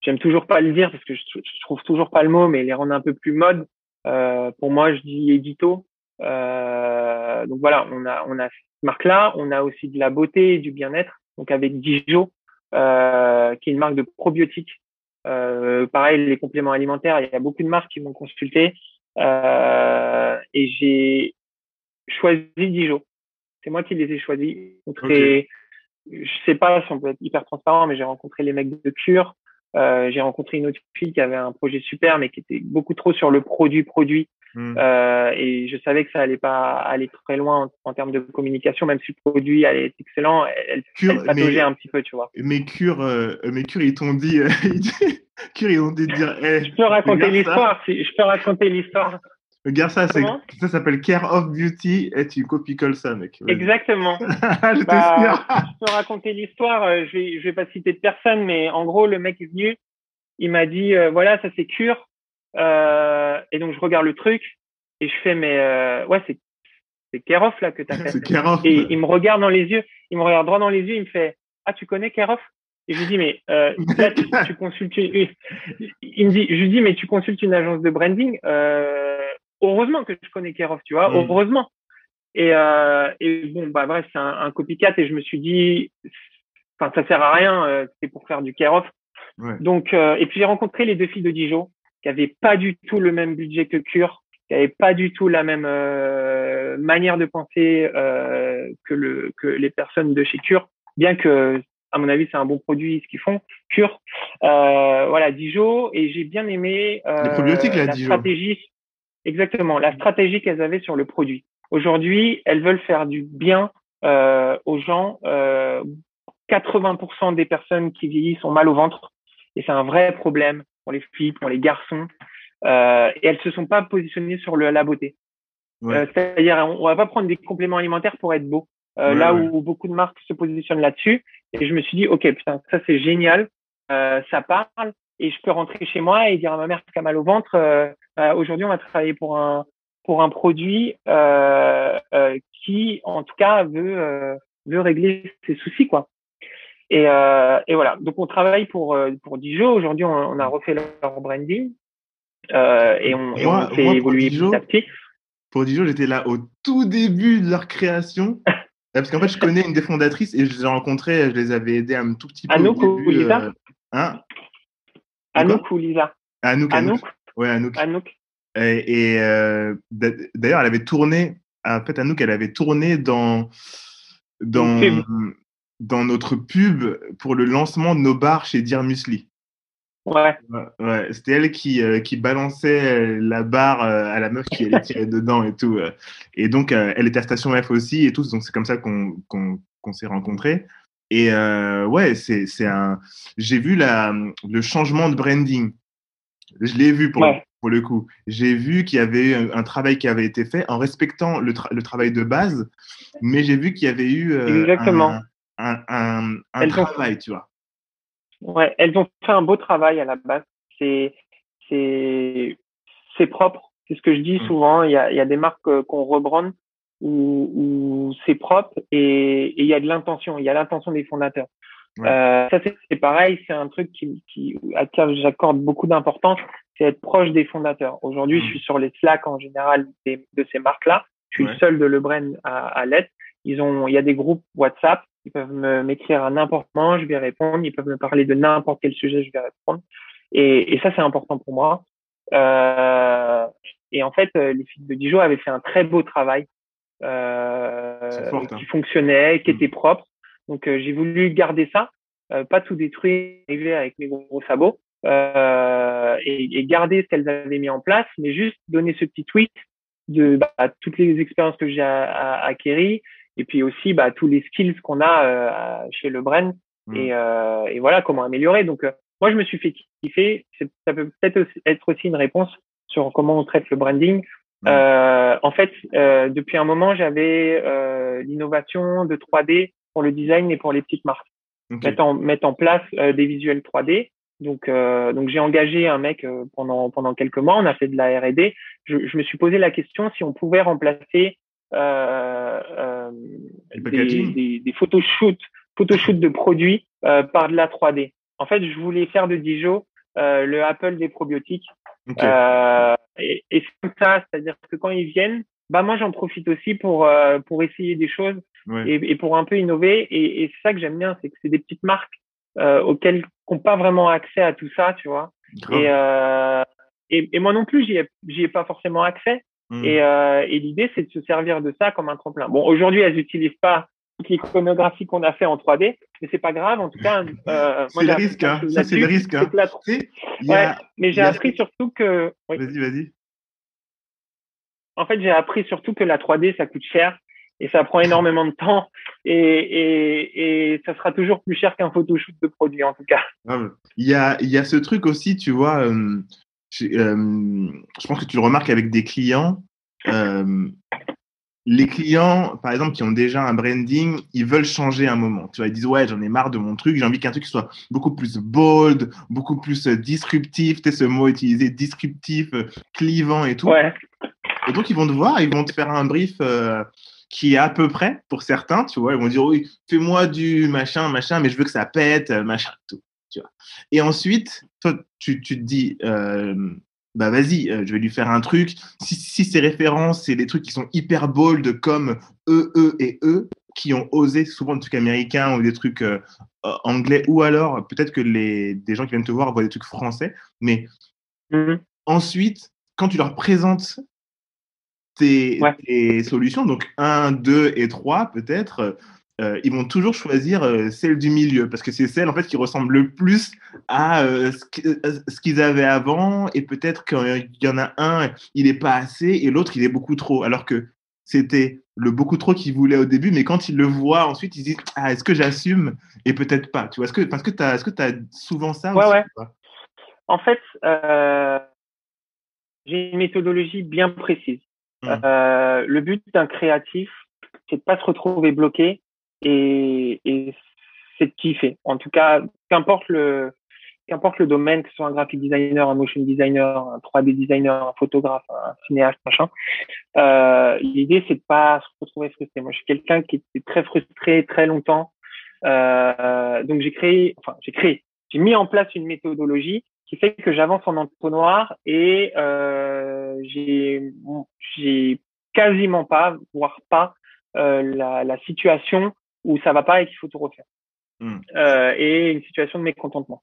J'aime toujours pas le dire parce que je, je, trouve toujours pas le mot, mais les rendre un peu plus mode. pour moi, je dis édito. donc voilà, on a on a marque-là. On a aussi de la beauté et du bien-être, donc avec Dijo, euh, qui est une marque de probiotiques. Euh, pareil, les compléments alimentaires, il y a beaucoup de marques qui m'ont consulté euh, et j'ai choisi Dijo. C'est moi qui les ai choisis. Okay. Je sais pas si on peut être hyper transparent, mais j'ai rencontré les mecs de Cure. Euh, j'ai rencontré une autre fille qui avait un projet super, mais qui était beaucoup trop sur le produit-produit. Hmm. Euh, et je savais que ça allait pas aller très loin en, termes de communication, même si le produit allait être excellent, elle, Cure, elle un petit peu, tu vois. Mais Cure, euh, mais Cure, ils t'ont dit, Cure, ils ont dit de dire, je peux raconter l'histoire, si, je peux raconter l'histoire. Regarde ça, ça s'appelle Care of Beauty et tu copies-colles ça, mec. Exactement. je, bah, je peux raconter l'histoire, euh, je vais, je vais pas citer de personne, mais en gros, le mec est venu, il m'a dit, euh, voilà, ça c'est cure. Euh, et donc, je regarde le truc et je fais, mais euh, ouais, c'est c'est Keroff là que tu as fait. c'est Et il me regarde dans les yeux, il me regarde droit dans les yeux, il me fait, ah, tu connais Keroff? Et je lui dis, mais euh, là, tu, tu, consultes une... Il me dit, je lui dis, mais tu consultes une agence de branding. Euh, heureusement que je connais Keroff, tu vois, mm. heureusement. Et, euh, et bon, bah bref, c'est un, un, copycat et je me suis dit, enfin, ça sert à rien, euh, c'est pour faire du Keroff. Ouais. Donc, euh, et puis j'ai rencontré les deux filles de Dijon qui avaient pas du tout le même budget que Cure, qui avaient pas du tout la même euh, manière de penser euh, que le que les personnes de chez Cure, bien que à mon avis, c'est un bon produit ce qu'ils font. Cure, euh, voilà, Dijon, et j'ai bien aimé euh, la stratégie. Exactement, la stratégie qu'elles avaient sur le produit. Aujourd'hui, elles veulent faire du bien euh, aux gens. 80% des personnes qui vieillissent ont mal au ventre, et c'est un vrai problème pour les filles, pour les garçons. et elles se sont pas positionnées sur le, la beauté. Ouais. C'est-à-dire, on, on va pas prendre des compléments alimentaires pour être beau. Euh, là où beaucoup de marques se positionnent là-dessus. Et je me suis dit, OK, putain, ça c'est génial, euh, ça parle, et je peux rentrer chez moi et dire à ma mère qui a mal au ventre, euh, euh, aujourd'hui on va travailler pour un pour un produit qui, en tout cas, veut veut régler ses soucis, quoi. Et, et voilà. Donc on travaille pour pour Dijon. Aujourd'hui, on, on, a refait leur branding et on, et on fait évoluer petit à petit. Pour Dijon, j'étais là au tout début de leur création. Parce qu'en fait, je connais une des fondatrices et je les ai rencontrées, je les avais aidées un tout petit peu. Anouk ou Lisa euh... Hein Anouk ou Lisa Anouk. Anouk. Ouais, Anouk. Anouk. Et, et euh, d'ailleurs, elle avait tourné, en fait, Anouk, elle avait tourné dans, dans, dans notre pub pour le lancement de nos bars chez Dear Musli. Ouais. ouais, C'était elle qui, euh, qui balançait la barre euh, à la meuf qui allait tirer dedans et tout. Euh. Et donc, euh, elle était à Station F aussi et tout. Donc, c'est comme ça qu'on qu'on s'est rencontrés. Et ouais, c'est un. J'ai vu la, le changement de branding. Je l'ai vu pour, ouais. pour le coup. J'ai vu qu'il y avait eu un, un, travail qui avait été fait en respectant le, tra le travail de base, mais j'ai vu qu'il y avait eu Exactement. un, un, un travail, tu vois. Ouais, elles ont fait un beau travail à la base. C'est c'est c'est propre. C'est ce que je dis mmh. souvent. Il y a, il y a des marques euh, qu'on rebrande où, où c'est propre et, et il y a de l'intention. Il y a l'intention des fondateurs. Ouais. Euh, ça c'est pareil. C'est un truc qui, qui à qui j'accorde beaucoup d'importance. C'est être proche des fondateurs. Aujourd'hui, mmh. je suis sur les Slack en général des, de ces marques-là. Je suis ouais. le seul de le brand à, à l'être. Ils ont, il y a des groupes WhatsApp ils peuvent m'écrire à n'importe moment, je vais répondre. Ils peuvent me parler de n'importe quel sujet, je vais répondre. Et, et ça, c'est important pour moi. Euh, et en fait, euh, les filles de Dijon avaient fait un très beau travail euh, fort, hein. qui fonctionnait, qui mmh. était propre. Donc, euh, j'ai voulu garder ça, euh, pas tout détruire, arriver avec mes gros, gros sabots, euh, et, et, garder ce qu'elles avaient mis en place, mais juste donner ce petit tweet de bah, toutes les expériences que j'ai acquéries, et puis aussi bah, tous les skills qu'on a euh, chez le brand mmh. et, euh, et, voilà comment améliorer. Donc euh, moi je me suis fait kiffer. Ça peut peut-être être aussi une réponse sur comment on traite le branding. Mmh. en fait, depuis un moment j'avais l'innovation de 3D pour le design et pour les petites marques. Okay. Mettre, en, mettre en place des visuels 3D. Donc, euh, donc j'ai engagé un mec euh, pendant pendant quelques mois. On a fait de la R&D. Je, je, me suis posé la question si on pouvait remplacer euh, euh, des, des, des photoshoots, photoshoots de produits euh, par de la 3D. En fait, je voulais faire de Dijon le Apple des probiotiques. Okay. Et, et c'est comme ça, c'est-à-dire que quand ils viennent, bah moi j'en profite aussi pour euh, pour essayer des choses ouais. et, et, pour un peu innover. Et, et c'est ça que j'aime bien, c'est que c'est des petites marques euh, auxquelles n'ont pas vraiment accès à tout ça, tu vois. Et, euh, et, et, moi non plus, j'y ai, ai pas forcément accès. Mmh. Et, euh, et l'idée, c'est de se servir de ça comme un tremplin. Bon, aujourd'hui, elles n'utilisent pas toute l'iconographie qu'on a fait en 3D, mais c'est pas grave. En tout cas, euh, c'est le risque. Hein. Ça, c'est le risque. Hein. La... Ouais, mais j'ai appris surtout que. Oui. Vas-y, vas-y. En fait, j'ai appris surtout que la 3D, ça coûte cher et ça prend énormément de temps et, et, et ça sera toujours plus cher qu'un photoshoot de produit en tout cas. Il y a, il y a ce truc aussi, tu vois, euh, je, je, pense que tu le remarques avec des clients. Euh, les clients, par exemple, qui ont déjà un branding, ils veulent changer un moment. Tu vois, ils disent ouais, j'en ai marre de mon truc, j'ai envie qu'un truc soit beaucoup plus bold, beaucoup plus euh, disruptif. Tu sais, ce mot utilisé, disruptif, euh, clivant et tout. Ouais. Et donc ils vont te voir, ils vont te faire un brief euh, qui est à peu près pour certains. Tu vois, ils vont dire oui, fais-moi du machin, machin, mais je veux que ça pète, machin, tout. Tu vois. Et ensuite, toi, tu, tu te dis, bah vas-y, euh, je vais lui faire un truc. Si, si ces références, c'est des trucs qui sont hyper bold comme E, E et E, qui ont osé souvent des trucs américains ou des trucs euh, euh, anglais, ou alors peut-être que les, des gens qui viennent te voir voient des trucs français. Mais mm-hmm. ensuite, quand tu leur présentes tes, tes, solutions, donc 1, 2 et 3 peut-être, euh, ils vont toujours choisir euh, celle du milieu parce que c'est celle en fait qui ressemble le plus à euh, ce qu'ils avaient avant et peut-être qu'il y en a un il est pas assez et l'autre il est beaucoup trop. Alors que c'était le beaucoup trop qu'ils voulaient au début mais quand ils le voient ensuite ils disent ah est-ce que j'assume? Et peut-être pas tu vois. Est-ce que parce que tu as est-ce que tu as souvent ça ouais, ouais. en fait j'ai une méthodologie bien précise. Mmh. le but d'un créatif c'est de pas se retrouver bloqué et, et c'est de kiffer. En tout cas, qu'importe le, qu'importe le domaine, que ce soit un graphic designer, un motion designer, un 3D designer, un photographe, un cinéaste, machin, euh, l'idée c'est de pas se retrouver frustré. Moi, je suis quelqu'un qui était très frustré très longtemps, euh, donc j'ai créé, enfin j'ai créé, j'ai mis en place une méthodologie qui fait que j'avance en entonnoir et euh, j'ai j'ai quasiment pas, voire pas, euh, la, la situation où ça va pas et qu'il faut tout refaire. Hmm. Euh, et une situation de mécontentement.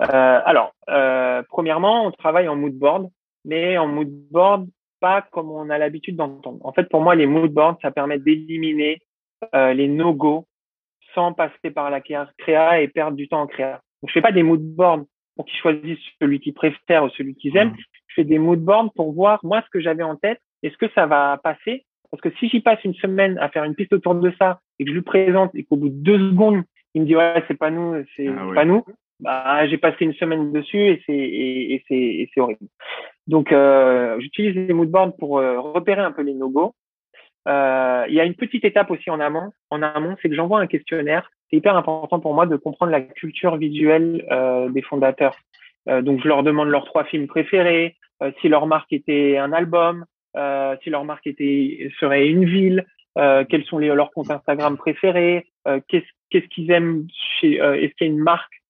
Euh, alors, euh, premièrement, on travaille en mood board, mais en mood board pas comme on a l'habitude d'entendre. En fait, pour moi, les mood boards, ça permet d'éliminer les no-go sans passer par la créa et perdre du temps en créa. Donc, je fais pas des mood boards pour qu'ils choisissent celui qu'ils préfèrent ou celui qu'ils aiment. Hmm. Je fais des mood boards pour voir moi ce que j'avais en tête. Est-ce que ça va passer parce que si j'y passe une semaine à faire une piste autour de ça et que je lui présente et qu'au bout de deux secondes, il me dit ouais, c'est pas nous, c'est ah pas nous, bah, j'ai passé une semaine dessus et c'est et, et c'est horrible. Donc euh, j'utilise les moodboards pour euh, repérer un peu les no-go. Euh, il y a une petite étape aussi en amont. En amont, c'est que j'envoie un questionnaire. C'est hyper important pour moi de comprendre la culture visuelle euh, des fondateurs. Euh, donc je leur demande leurs trois films préférés, si leur marque était un album, euh, si leur marque était serait une ville, euh, quels sont les, leurs comptes Instagram préférés, euh, qu'est-ce qu'ils aiment chez, est-ce qu'il y a une marque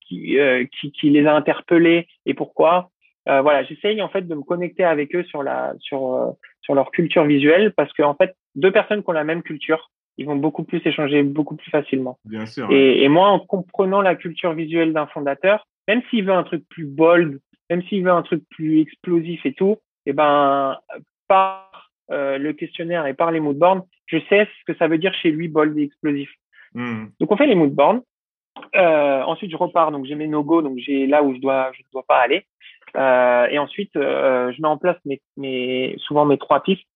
qui, qui, qui les a interpellés et pourquoi? voilà, j'essaye en fait de me connecter avec eux sur la sur sur leur culture visuelle parce que en fait deux personnes qui ont la même culture, ils vont beaucoup plus échanger beaucoup plus facilement. Bien sûr. Et, et moi, en comprenant la culture visuelle d'un fondateur, même s'il veut un truc plus bold, même s'il veut un truc plus explosif et tout, eh ben, par euh, le questionnaire et par les mood boards, je sais ce que ça veut dire chez lui bold et explosif. Hmm. Donc on fait les mood boards. Euh, ensuite je repars, donc j'ai mes no-go, donc j'ai là où je dois je dois pas aller. Euh, et ensuite euh, je mets en place mes, mes souvent mes trois pistes.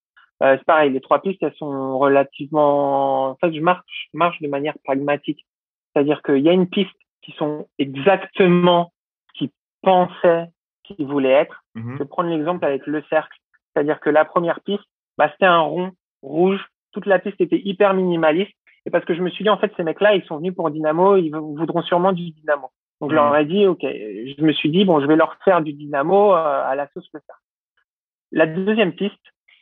C'est pareil, les trois pistes elles sont relativement. En fait, je marche je marche de manière pragmatique, c'est-à-dire qu'il y a une piste qui sont exactement ce qu'ils pensaient qu'ils voulaient être. Mhm. Je vais prendre l'exemple avec le cercle. C'est-à-dire que la première piste, bah, c'était un rond rouge. Toute la piste était hyper minimaliste. Et parce que je me suis dit, en fait, ces mecs-là, ils sont venus pour Dynamo, ils voudront sûrement du Dynamo. Donc, je leur mhm. ai dit, OK, je me suis dit, bon, je vais leur faire du Dynamo euh, à la sauce le cercle. La deuxième piste,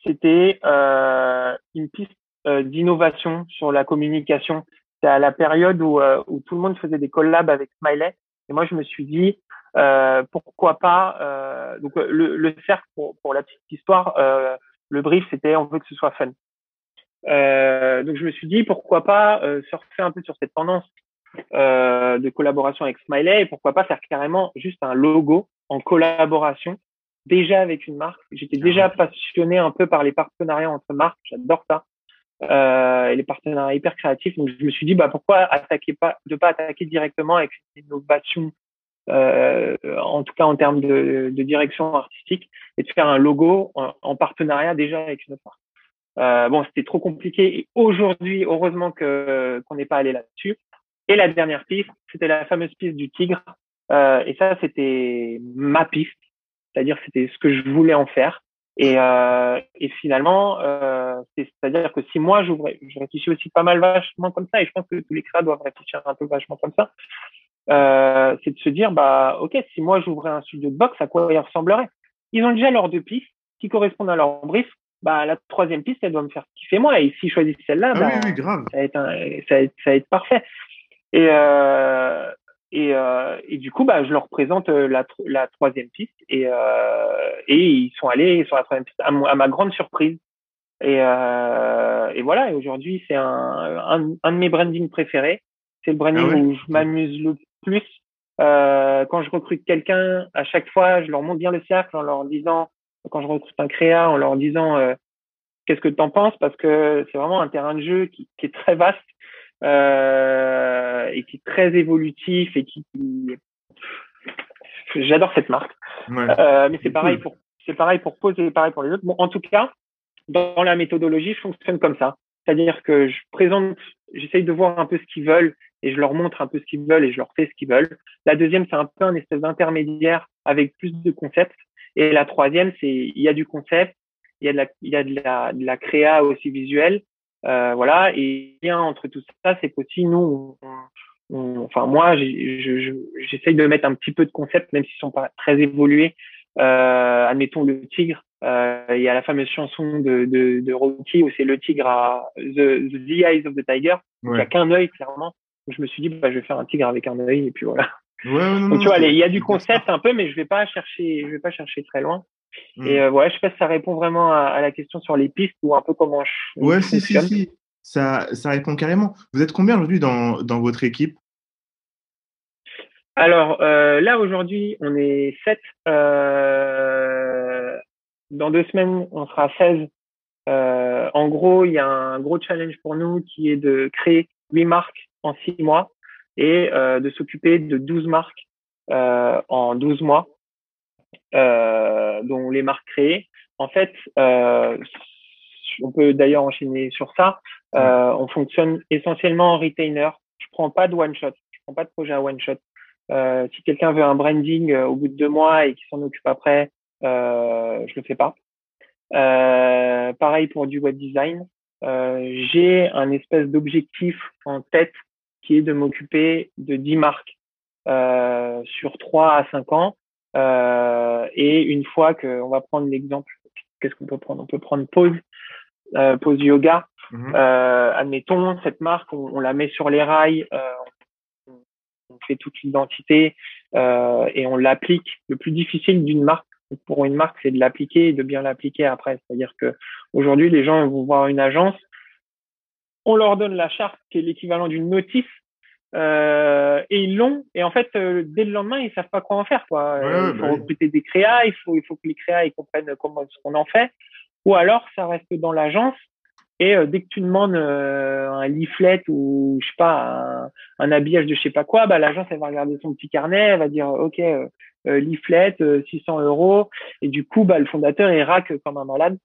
c'était euh, une piste euh, d'innovation sur la communication. C'est à la période où, où tout le monde faisait des collabs avec Smiley. Et moi, je me suis dit, euh, pourquoi pas euh, donc le, le cercle pour, pour, la petite histoire euh, le brief c'était on veut que ce soit fun. Euh, donc je me suis dit pourquoi pas euh, surfer un peu sur cette tendance euh, de collaboration avec Smiley et pourquoi pas faire carrément juste un logo en collaboration déjà avec une marque. J'étais déjà passionné un peu par les partenariats entre marques j'adore ça euh, et les partenariats hyper créatifs. Donc je me suis dit bah pourquoi attaquer pas de pas attaquer directement avec une innovation euh, en tout cas en termes de, de, direction artistique, et de faire un logo en, partenariat déjà avec une autre. Euh, bon, c'était trop compliqué. Et aujourd'hui, heureusement que qu'on n'est pas allé là-dessus. Et la dernière piste, c'était la fameuse piste du tigre. Euh, et ça, c'était ma piste. c'est-à-dire c'était ce que je voulais en faire. Et, euh, et finalement, euh, c'est-à-dire que si moi j'ouvrais, je réfléchis aussi pas mal vachement comme ça, et je pense que tous les créateurs doivent réfléchir un peu vachement comme ça. Euh, c'est de se dire, bah, ok, si moi j'ouvrais un studio de boxe, à quoi il ressemblerait Ils ont déjà leurs deux pistes qui correspondent à leur brief. Bah, la troisième piste, elle doit me faire kiffer moi. Et s'ils choisissent celle-là, ah bah, oui, oui, grave. Ça, va être un, ça, va être, ça va être parfait. Et, euh, et, euh, et du coup, bah, je leur présente euh, la, la troisième piste et, euh, et ils sont allés sur la troisième piste à, à ma grande surprise. Et, euh, et voilà. Et aujourd'hui, c'est un, un, un, de mes brandings préférés. C'est le branding ah ouais. où je m'amuse le plus. Euh, quand je recrute quelqu'un, à chaque fois, je leur montre bien le cercle en leur disant, quand je recrute un créa, en leur disant euh, qu'est-ce que tu en penses, parce que c'est vraiment un terrain de jeu qui, qui est très vaste euh, et qui est très évolutif et qui, qui... j'adore cette marque. Ouais. Euh, mais c'est pareil pour c'est pareil pour Pose et pareil pour les autres. Bon, en tout cas, dans la méthodologie, je fonctionne comme ça. C'est-à-dire que je présente, j'essaye de voir un peu ce qu'ils veulent et je leur montre un peu ce qu'ils veulent et je leur fais ce qu'ils veulent. La deuxième, c'est un peu un espèce d'intermédiaire avec plus de concepts. Et la troisième, c'est il y a du concept, il y a de la, il y a de la, de la créa aussi visuelle, euh, voilà. Et bien entre tout ça, c'est qu'aussi nous, enfin moi, j'essaye de mettre un petit peu de concept, même s'ils sont pas très évolués. Euh, admettons le tigre. Euh, il y a la fameuse chanson de, de, de Rocky où c'est le tigre à the, the Eyes of the Tiger. Ouais. Il n'y a qu'un œil clairement. Donc, je me suis dit, bah, je vais faire un tigre avec un œil et puis voilà. Ouais, non, Donc tu vois, il y a du concept un peu, mais je vais pas chercher, je vais pas chercher très loin. Mmh. Et euh, ouais, je sais pas si ça répond vraiment à, à, la question sur les pistes ou un peu comment je. Ouais, si, si, si, ça, ça répond carrément. Vous êtes combien aujourd'hui dans, dans votre équipe? Alors euh, là aujourd'hui, on est 7. Euh, dans deux semaines, on sera 16. Euh, en gros, il y a un gros challenge pour nous qui est de créer huit marques en six mois et euh, de s'occuper de 12 marques euh, en 12 mois, euh, dont les marques créées. En fait, on peut d'ailleurs enchaîner sur ça. On fonctionne essentiellement en retainer. Je prends pas de one shot. Je prends pas de projet à one shot. Euh, si quelqu'un veut un branding au bout de deux mois et qui s'en occupe après, je le fais pas. pareil pour du web design. J'ai un espèce d'objectif en tête qui est de m'occuper de 10 marques euh, sur 3 à 5 ans. Euh, et une fois que, on va prendre l'exemple, qu'est-ce qu'on peut prendre? On peut prendre Pause, euh, Pause Yoga. Mm -hmm. admettons, cette marque, on, on, la met sur les rails, euh, on, on fait toute l'identité euh, et on l'applique. Le plus difficile d'une marque, pour une marque, c'est de l'appliquer et de bien l'appliquer après. C'est-à-dire que aujourd'hui, les gens vont voir une agence, on leur donne la charte qui est l'équivalent d'une notice euh, et ils l'ont et en fait euh, dès le lendemain ils savent pas quoi en faire quoi. Ouais, il faut bah recruter oui. des créas, il faut il faut que les créas ils comprennent comment ce qu'on en fait ou alors ça reste dans l'agence et euh, dès que tu demandes euh, un leaflet ou je sais pas un, un, habillage de je sais pas quoi, bah l'agence elle va regarder son petit carnet, elle va dire ok leaflet 600 euros et du coup bah le fondateur il raque comme un malade.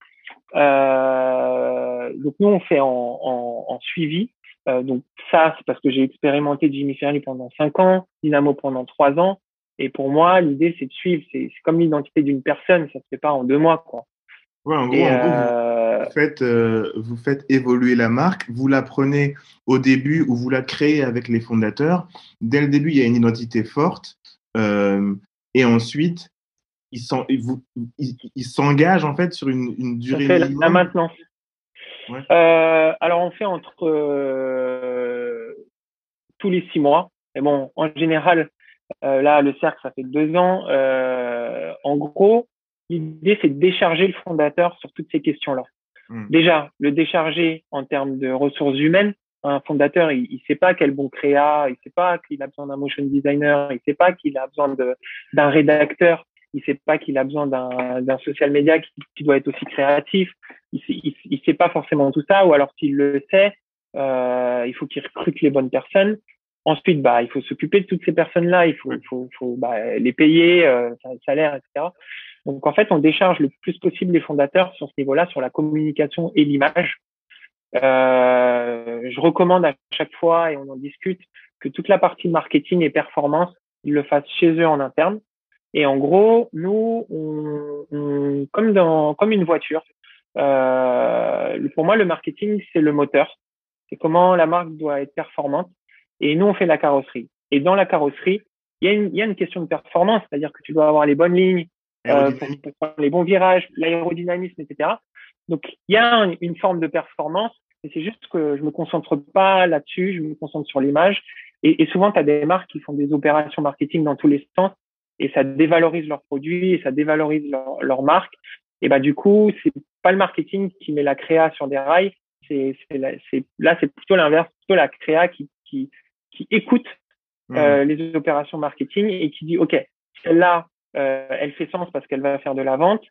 donc nous on fait en, en, en suivi euh, donc ça, c'est parce que j'ai expérimenté Jimmy Ferry pendant cinq ans, Dynamo pendant trois ans. Et pour moi, l'idée, c'est de suivre. C'est comme l'identité d'une personne. Ça se fait pas en deux mois, quoi. Ouais, en gros, et en gros euh... vous, faites, euh, vous faites évoluer la marque. Vous la prenez au début ou vous la créez avec les fondateurs. Dès le début, il y a une identité forte. Euh, et ensuite, ils s'engagent en fait sur une, une durée minimum. La maintenance. Ouais. Euh, alors on fait entre euh, tous les six mois. Mais bon, en général, euh, là le cercle ça fait deux ans. En gros, l'idée c'est de décharger le fondateur sur toutes ces questions-là. Mmh. Déjà, le décharger en termes de ressources humaines. Un fondateur, il, il sait pas quel bon créa, il sait pas qu'il a besoin d'un motion designer, il sait pas qu'il a besoin d'un rédacteur il sait pas qu'il a besoin d'un social media qui, qui, doit être aussi créatif. Il il sait pas forcément tout ça, ou alors s'il le sait, euh, il faut qu'il recrute les bonnes personnes. Ensuite, bah, il faut s'occuper de toutes ces personnes-là, il faut, il faut, faut bah, les payer, euh, salaire, etc. Donc en fait, on décharge le plus possible les fondateurs sur ce niveau-là, sur la communication et l'image. Euh, je recommande à chaque fois, et on en discute, que toute la partie marketing et performance, ils le fassent chez eux en interne Et en gros, nous, on, comme dans comme une voiture, euh, pour moi, le marketing, c'est le moteur. C'est comment la marque doit être performante. Et nous, on fait la carrosserie. Et dans la carrosserie, il y il y a une question de performance, c'est-à-dire que tu dois avoir les bonnes lignes euh, pour, prendre les bons virages, l'aérodynamisme, etc. Donc, il y a une forme de performance, mais c'est juste que je me concentre pas là-dessus, je me concentre sur l'image. Et, et, souvent, tu as des marques qui font des opérations marketing dans tous les sens et ça dévalorise leurs produits et ça dévalorise leur, leur marque. Et bah du coup, c'est pas le marketing qui met la créa sur des rails, c'est là c'est plutôt l'inverse, plutôt la créa qui qui, qui écoute mmh. euh, les opérations marketing et qui dit ok celle-là elle fait sens parce qu'elle va faire de la vente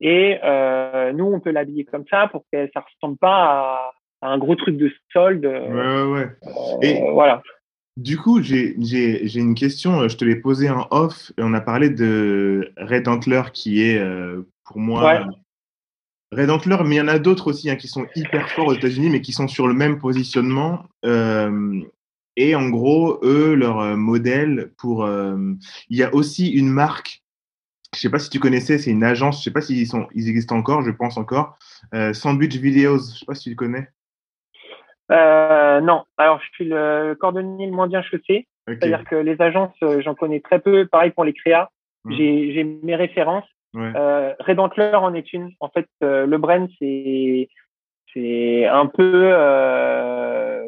et euh, nous on peut l'habiller comme ça pour que ça ressemble pas à, à, un gros truc de solde. Ouais ouais. ouais. Euh, et voilà. Du coup, j'ai une question, je te l'ai posée en off, et on a parlé de Red Antler qui est euh, pour moi Red Antler, mais il y en a d'autres aussi hein, qui sont hyper forts aux États-Unis, mais qui sont sur le même positionnement. Euh, et en gros, eux, leur euh, modèle pour. il y a aussi une marque, je sais pas si tu connaissais, c'est une agence, je sais pas s'ils sont, ils existent encore, je pense encore. Sandwich Videos, je sais pas si tu le connais. Euh, non, alors je suis le cordonnier le moins bien chaussé. C'est-à-dire que les agences, euh, j'en connais très peu. Pareil pour les créas, mmh. j'ai mes références. Ouais. Euh, Redentler en est une. En fait, euh, le brand, c'est c'est un peu euh,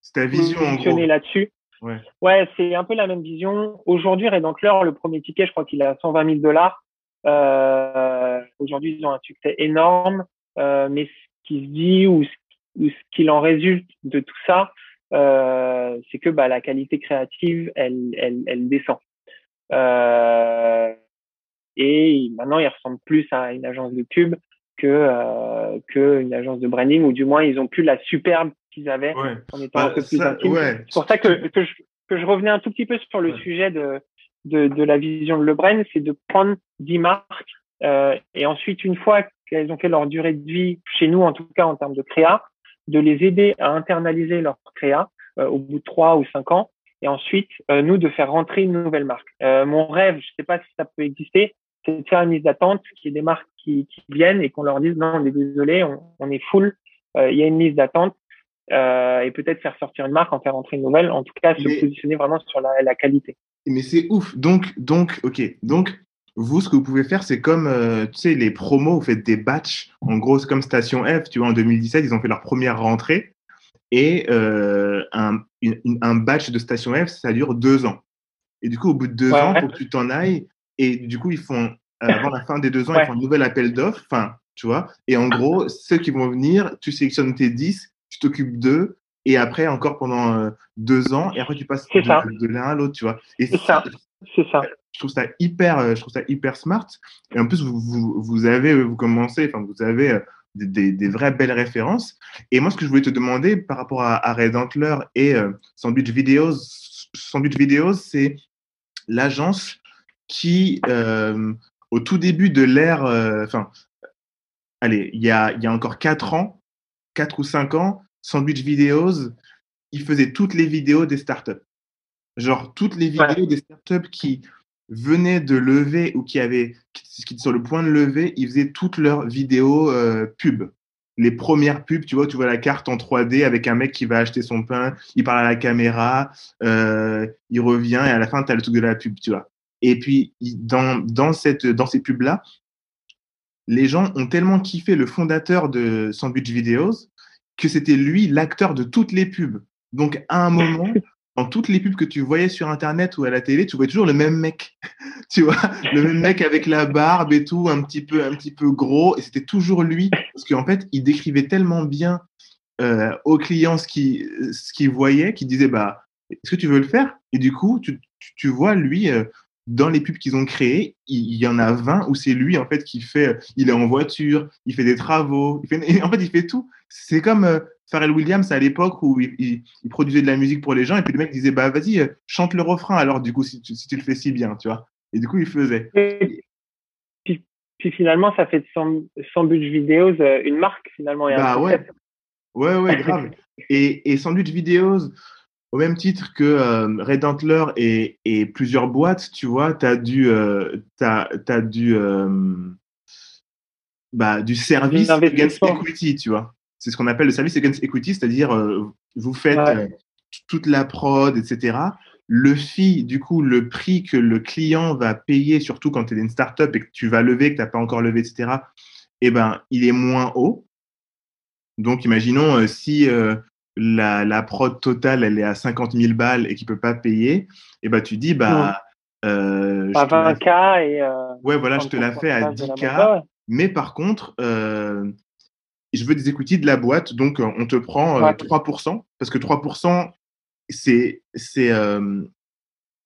c'est ta vision en là-dessus. Ouais, c'est un peu la même vision. Aujourd'hui, Redentler, le premier ticket, je crois qu'il à 120 000 dollars. Euh, Aujourd'hui, ils ont un succès énorme. Euh, mais ce qui se dit ou ce ce qu'il en résulte de tout ça, euh, c'est que bah, la qualité créative, elle, elle, elle descend. Euh, et maintenant, il ressemble plus à une agence de pub que euh, que une agence de branding, ou du moins, ils ont plus la superbe qu'ils avaient en étant bah, un peu plus intime. C'est pour ça que, que, je, que je revenais un tout petit peu sur le sujet de, de, de la vision de le brand, c'est de prendre 10 marques euh, et ensuite, une fois qu'elles ont fait leur durée de vie, chez nous en tout cas en termes de créa, de les aider à internaliser leur créa euh, au bout de trois ou cinq ans, et ensuite euh, nous de faire rentrer une nouvelle marque. Mon rêve, je sais pas si ça peut exister, c'est de faire une liste d'attente, qu'il y ait des marques qui, qui viennent et qu'on leur dise non, on est désolé, on, on est full, il y a une liste d'attente. Et peut-être faire sortir une marque, en faire rentrer une nouvelle, en tout cas se positionner vraiment sur la, la qualité. Mais c'est ouf. Donc, donc, ok. Donc, vous, ce que vous pouvez faire, c'est comme, euh, tu sais, les promos, vous faites des batchs. En gros, c'est comme Station F, tu vois, en 2017, ils ont fait leur première rentrée. Et euh, un, un batch de Station F, ça dure deux ans. Et du coup, au bout de deux ans, il faut que tu t'en ailles. Et du coup, ils font, avant la fin des deux ans, ils font un nouvel appel d'offres. Enfin, tu vois. Et en gros, ceux qui vont venir, tu sélectionnes tes 10, tu t'occupes d'eux. Et après, encore pendant euh, deux ans. Et après, tu passes de, de l'un à l'autre, tu vois. Et c'est ça. C'est ça je trouve ça hyper, euh, je trouve ça hyper smart. Et en plus, vous, vous, vous avez, vous commencez, enfin, vous avez euh, des, des, vraies belles références. Et moi, ce que je voulais te demander par rapport à, à Red Antler et euh, Sandwich Videos, Sandwich Videos, c'est l'agence qui, euh, au tout début de l'ère, enfin, allez, il y a, il y a encore quatre ans, quatre ou cinq ans, Sandwich Videos, il faisait toutes les vidéos des startups. Genre, toutes les vidéos des startups qui venaient de lever ou qui avaient, qui, étaient sur le point de lever, ils faisaient toutes leurs vidéos euh, pub. Les premières pubs, tu vois, tu vois la carte en 3D avec un mec qui va acheter son pain, il parle à la caméra, euh, il revient et à la fin, tu as le truc de la pub, tu vois. Et puis, dans, dans, cette, dans ces pubs-là, les gens ont tellement kiffé le fondateur de Sandwich Videos que c'était lui l'acteur de toutes les pubs. Donc, à un moment, dans toutes les pubs que tu voyais sur Internet ou à la télé, tu voyais toujours le même mec. tu vois, le même mec avec la barbe et tout, un petit peu, un petit peu gros. Et c'était toujours lui. Parce qu'en fait, il décrivait tellement bien euh, aux clients ce qu'il ce qu'il voyait qu'il disait, bah, est-ce que tu veux le faire? Et du coup, tu, tu, vois, lui, euh, dans les pubs qu'ils ont créées, il, y en a 20 où c'est lui, en fait, qui fait, il est en voiture, il fait des travaux, il fait, en fait, il fait tout. C'est comme, euh, Pharrell Williams à l'époque où il, produisait de la musique pour les gens et puis le mec disait bah vas-y euh, chante le refrain alors du coup si tu, si tu, le fais si bien tu vois. Et du coup il faisait. Puis, puis, finalement ça fait de son, Sandwich Videos euh, une marque finalement bah ouais. Ouais ouais grave. Et, et Sandwich Videos au même titre que euh, Redentler et, et, plusieurs boîtes, tu vois, tu as du, euh, as, as du, euh, bah, du service against equity, tu vois. C'est ce qu'on appelle le service against equity, c'est-à-dire euh, vous faites toute la prod, etc. Le fee, du coup, le prix que le client va payer, surtout quand tu es une startup et que tu vas lever, que tu n'as pas encore levé, etc., eh ben, il est moins haut. Donc, imaginons si la, la, prod totale, elle est à 50 000 balles et qu'il peut pas payer, eh ben, tu dis, bah, euh, 20K et. ouais, voilà, je te la fais à 10K. Mais par contre, euh, je veux des equity de la boîte, donc euh, on te prend 3%, euh, parce que 3%, c'est c'est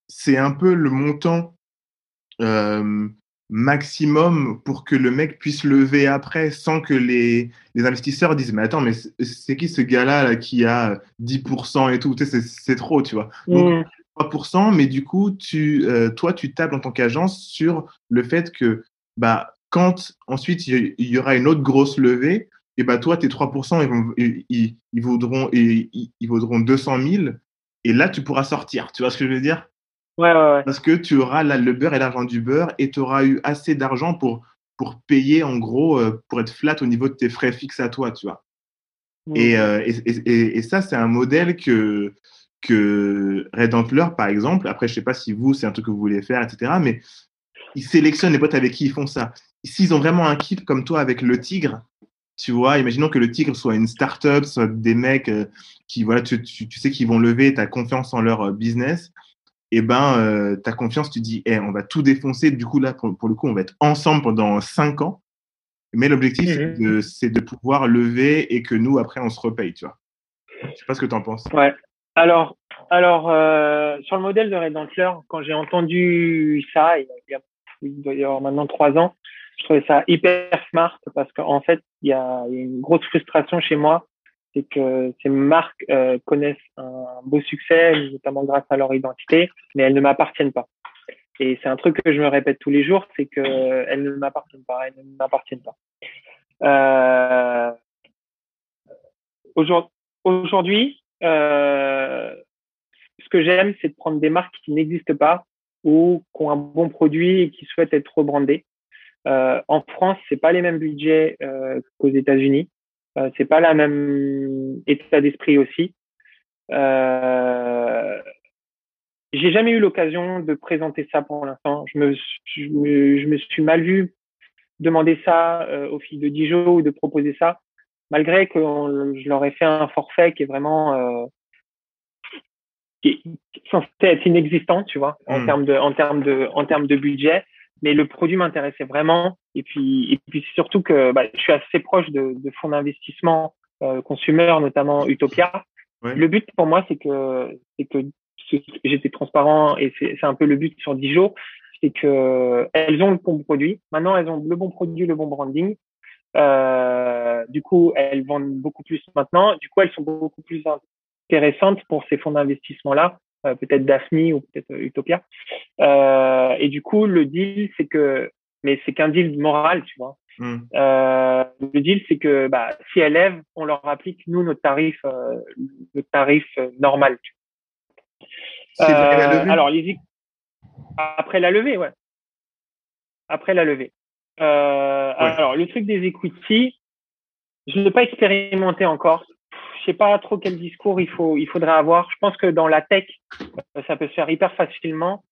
c'est un peu le montant maximum pour que le mec puisse lever après sans que les, les investisseurs disent mais attends mais c'est qui ce gars-là là, qui a 10% et tout? Tu sais, c'est trop tu vois. Donc 3% mais du coup tu toi tu tables en tant qu'agence sur le fait que bah quand ensuite il y aura une autre grosse levée, et bah toi, tes 3%, ils, vont, ils, ils, vaudront, ils, ils, vaudront 200 000, et là, tu pourras sortir. Tu vois ce que je veux dire? Ouais, ouais, ouais. Parce que tu auras là, le beurre et l'argent du beurre, et tu auras eu assez d'argent pour, pour payer, en gros, euh, pour être flat au niveau de tes frais fixes à toi, tu vois. Mmh. Euh, et, et, et, ça, c'est un modèle que, que Red Antler, par exemple, après, je sais pas si vous, c'est un truc que vous voulez faire, etc., mais ils sélectionnent les potes avec qui ils font ça s'ils ont vraiment un kiff comme toi avec le tigre, tu vois, imaginons que le tigre soit une start-up, soit des mecs euh, qui, voilà, tu, tu, sais qu'ils vont lever, tu as confiance en leur business, et eh ben, euh, tu as confiance, tu dis, hey, on va tout défoncer, du coup, là, pour, le coup, on va être ensemble pendant cinq ans, mais l'objectif, mmh. c'est de, pouvoir lever et que nous, après, on se repaye, tu vois. Je sais pas ce que tu en penses. Ouais. Alors, alors sur le modèle de Redentler, quand j'ai entendu ça, il, y a, il doit y avoir maintenant trois ans, je trouvais ça hyper smart parce qu'en fait, il y a, une grosse frustration chez moi, c'est que ces marques euh, connaissent un beau succès, notamment grâce à leur identité, mais elles ne m'appartiennent pas. Et c'est un truc que je me répète tous les jours, c'est que elles ne m'appartiennent pas, elles ne m'appartiennent pas. Euh, Aujourd'hui, euh, ce que j'aime, c'est de prendre des marques qui n'existent pas ou qui ont un bon produit et qui souhaitent être rebrandées euh, en France, c'est pas les mêmes budgets euh, qu'aux États-Unis. Euh, c'est pas la même état d'esprit aussi. Euh, j'ai jamais eu l'occasion de présenter ça pour l'instant. Je me, je me, je me suis mal vu demander ça euh, aux filles de Dijon ou de proposer ça, malgré que je leur ai fait un forfait qui est vraiment euh, qui est censé être inexistant, tu vois, en hmm. termes de en termes de en termes de budget mais le produit m'intéressait vraiment. Et puis, et puis surtout que bah, je suis assez proche de, de fonds d'investissement euh, consumer, notamment Utopia. Le but pour moi, c'est que, c'est que j'étais transparent et c'est un peu le but sur Dijon, c'est que elles ont le bon produit. Maintenant, elles ont le bon produit, le bon branding. Euh, du coup, elles vendent beaucoup plus maintenant. Du coup, elles sont beaucoup plus intéressantes pour ces fonds d'investissement là peut-être Daphne ou peut-être euh, Utopia. Euh, et du coup, le deal, c'est que, mais c'est qu'un deal moral, tu vois. Hmm. le deal, c'est que bah, si elles lèvent, on leur applique nous notre tarif, le tarif normal. alors les après la levée, ouais. Après la levée. Alors le truc des equity, je ne l'ai pas expérimenté encore sais pas trop quel discours il faut, il faudrait avoir. Je pense que dans la tech, euh, ça peut se faire hyper facilement.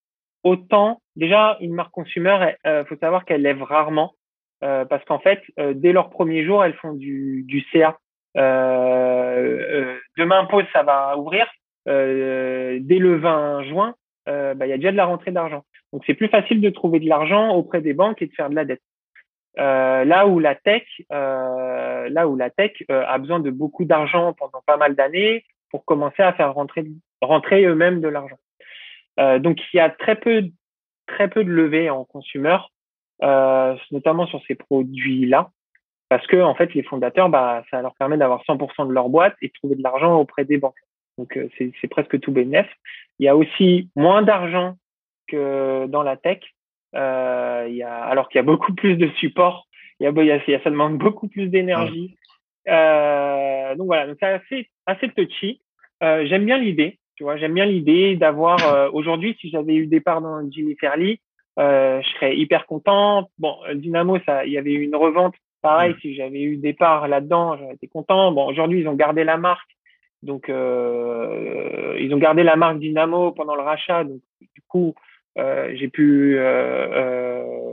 Autant, déjà, une marque consumer, il euh, faut savoir qu'elle lève rarement, euh, parce qu'en fait, dès leur premier jour, elles font du, du CA. demain, pause, ça va ouvrir. dès le 20 juin, bah, il y a déjà de la rentrée d'argent. Donc, c'est plus facile de trouver de l'argent auprès des banques et de faire de la dette. Euh, là où la tech, euh, là où la tech euh, a besoin de beaucoup d'argent pendant pas mal d'années pour commencer à faire rentrer, eux-mêmes de l'argent. Donc il y a très peu, très peu de levées en consumer, notamment sur ces produits-là, parce que en fait les fondateurs, bah, ça leur permet d'avoir 100% de leur boîte et de trouver de l'argent auprès des banques. Donc c'est presque tout bénéf. Il y a aussi moins d'argent que dans la tech, euh, y a, alors qu'il y a beaucoup plus de support, il y a, y a, ça demande beaucoup plus d'énergie. Euh, donc voilà, donc c'est assez, assez touchy. Euh, J'aime bien l'idée. Tu vois, j'aime bien l'idée d'avoir. Aujourd'hui, si j'avais eu des parts dans Jimmy Fairley, je serais hyper content. Bon, Dynamo, ça, il y avait eu une revente. Pareil, si j'avais eu des parts là-dedans, j'aurais été content. Bon, aujourd'hui, ils ont gardé la marque. Donc, ils ont gardé la marque Dynamo pendant le rachat. Donc, du coup, j'ai pu, euh, euh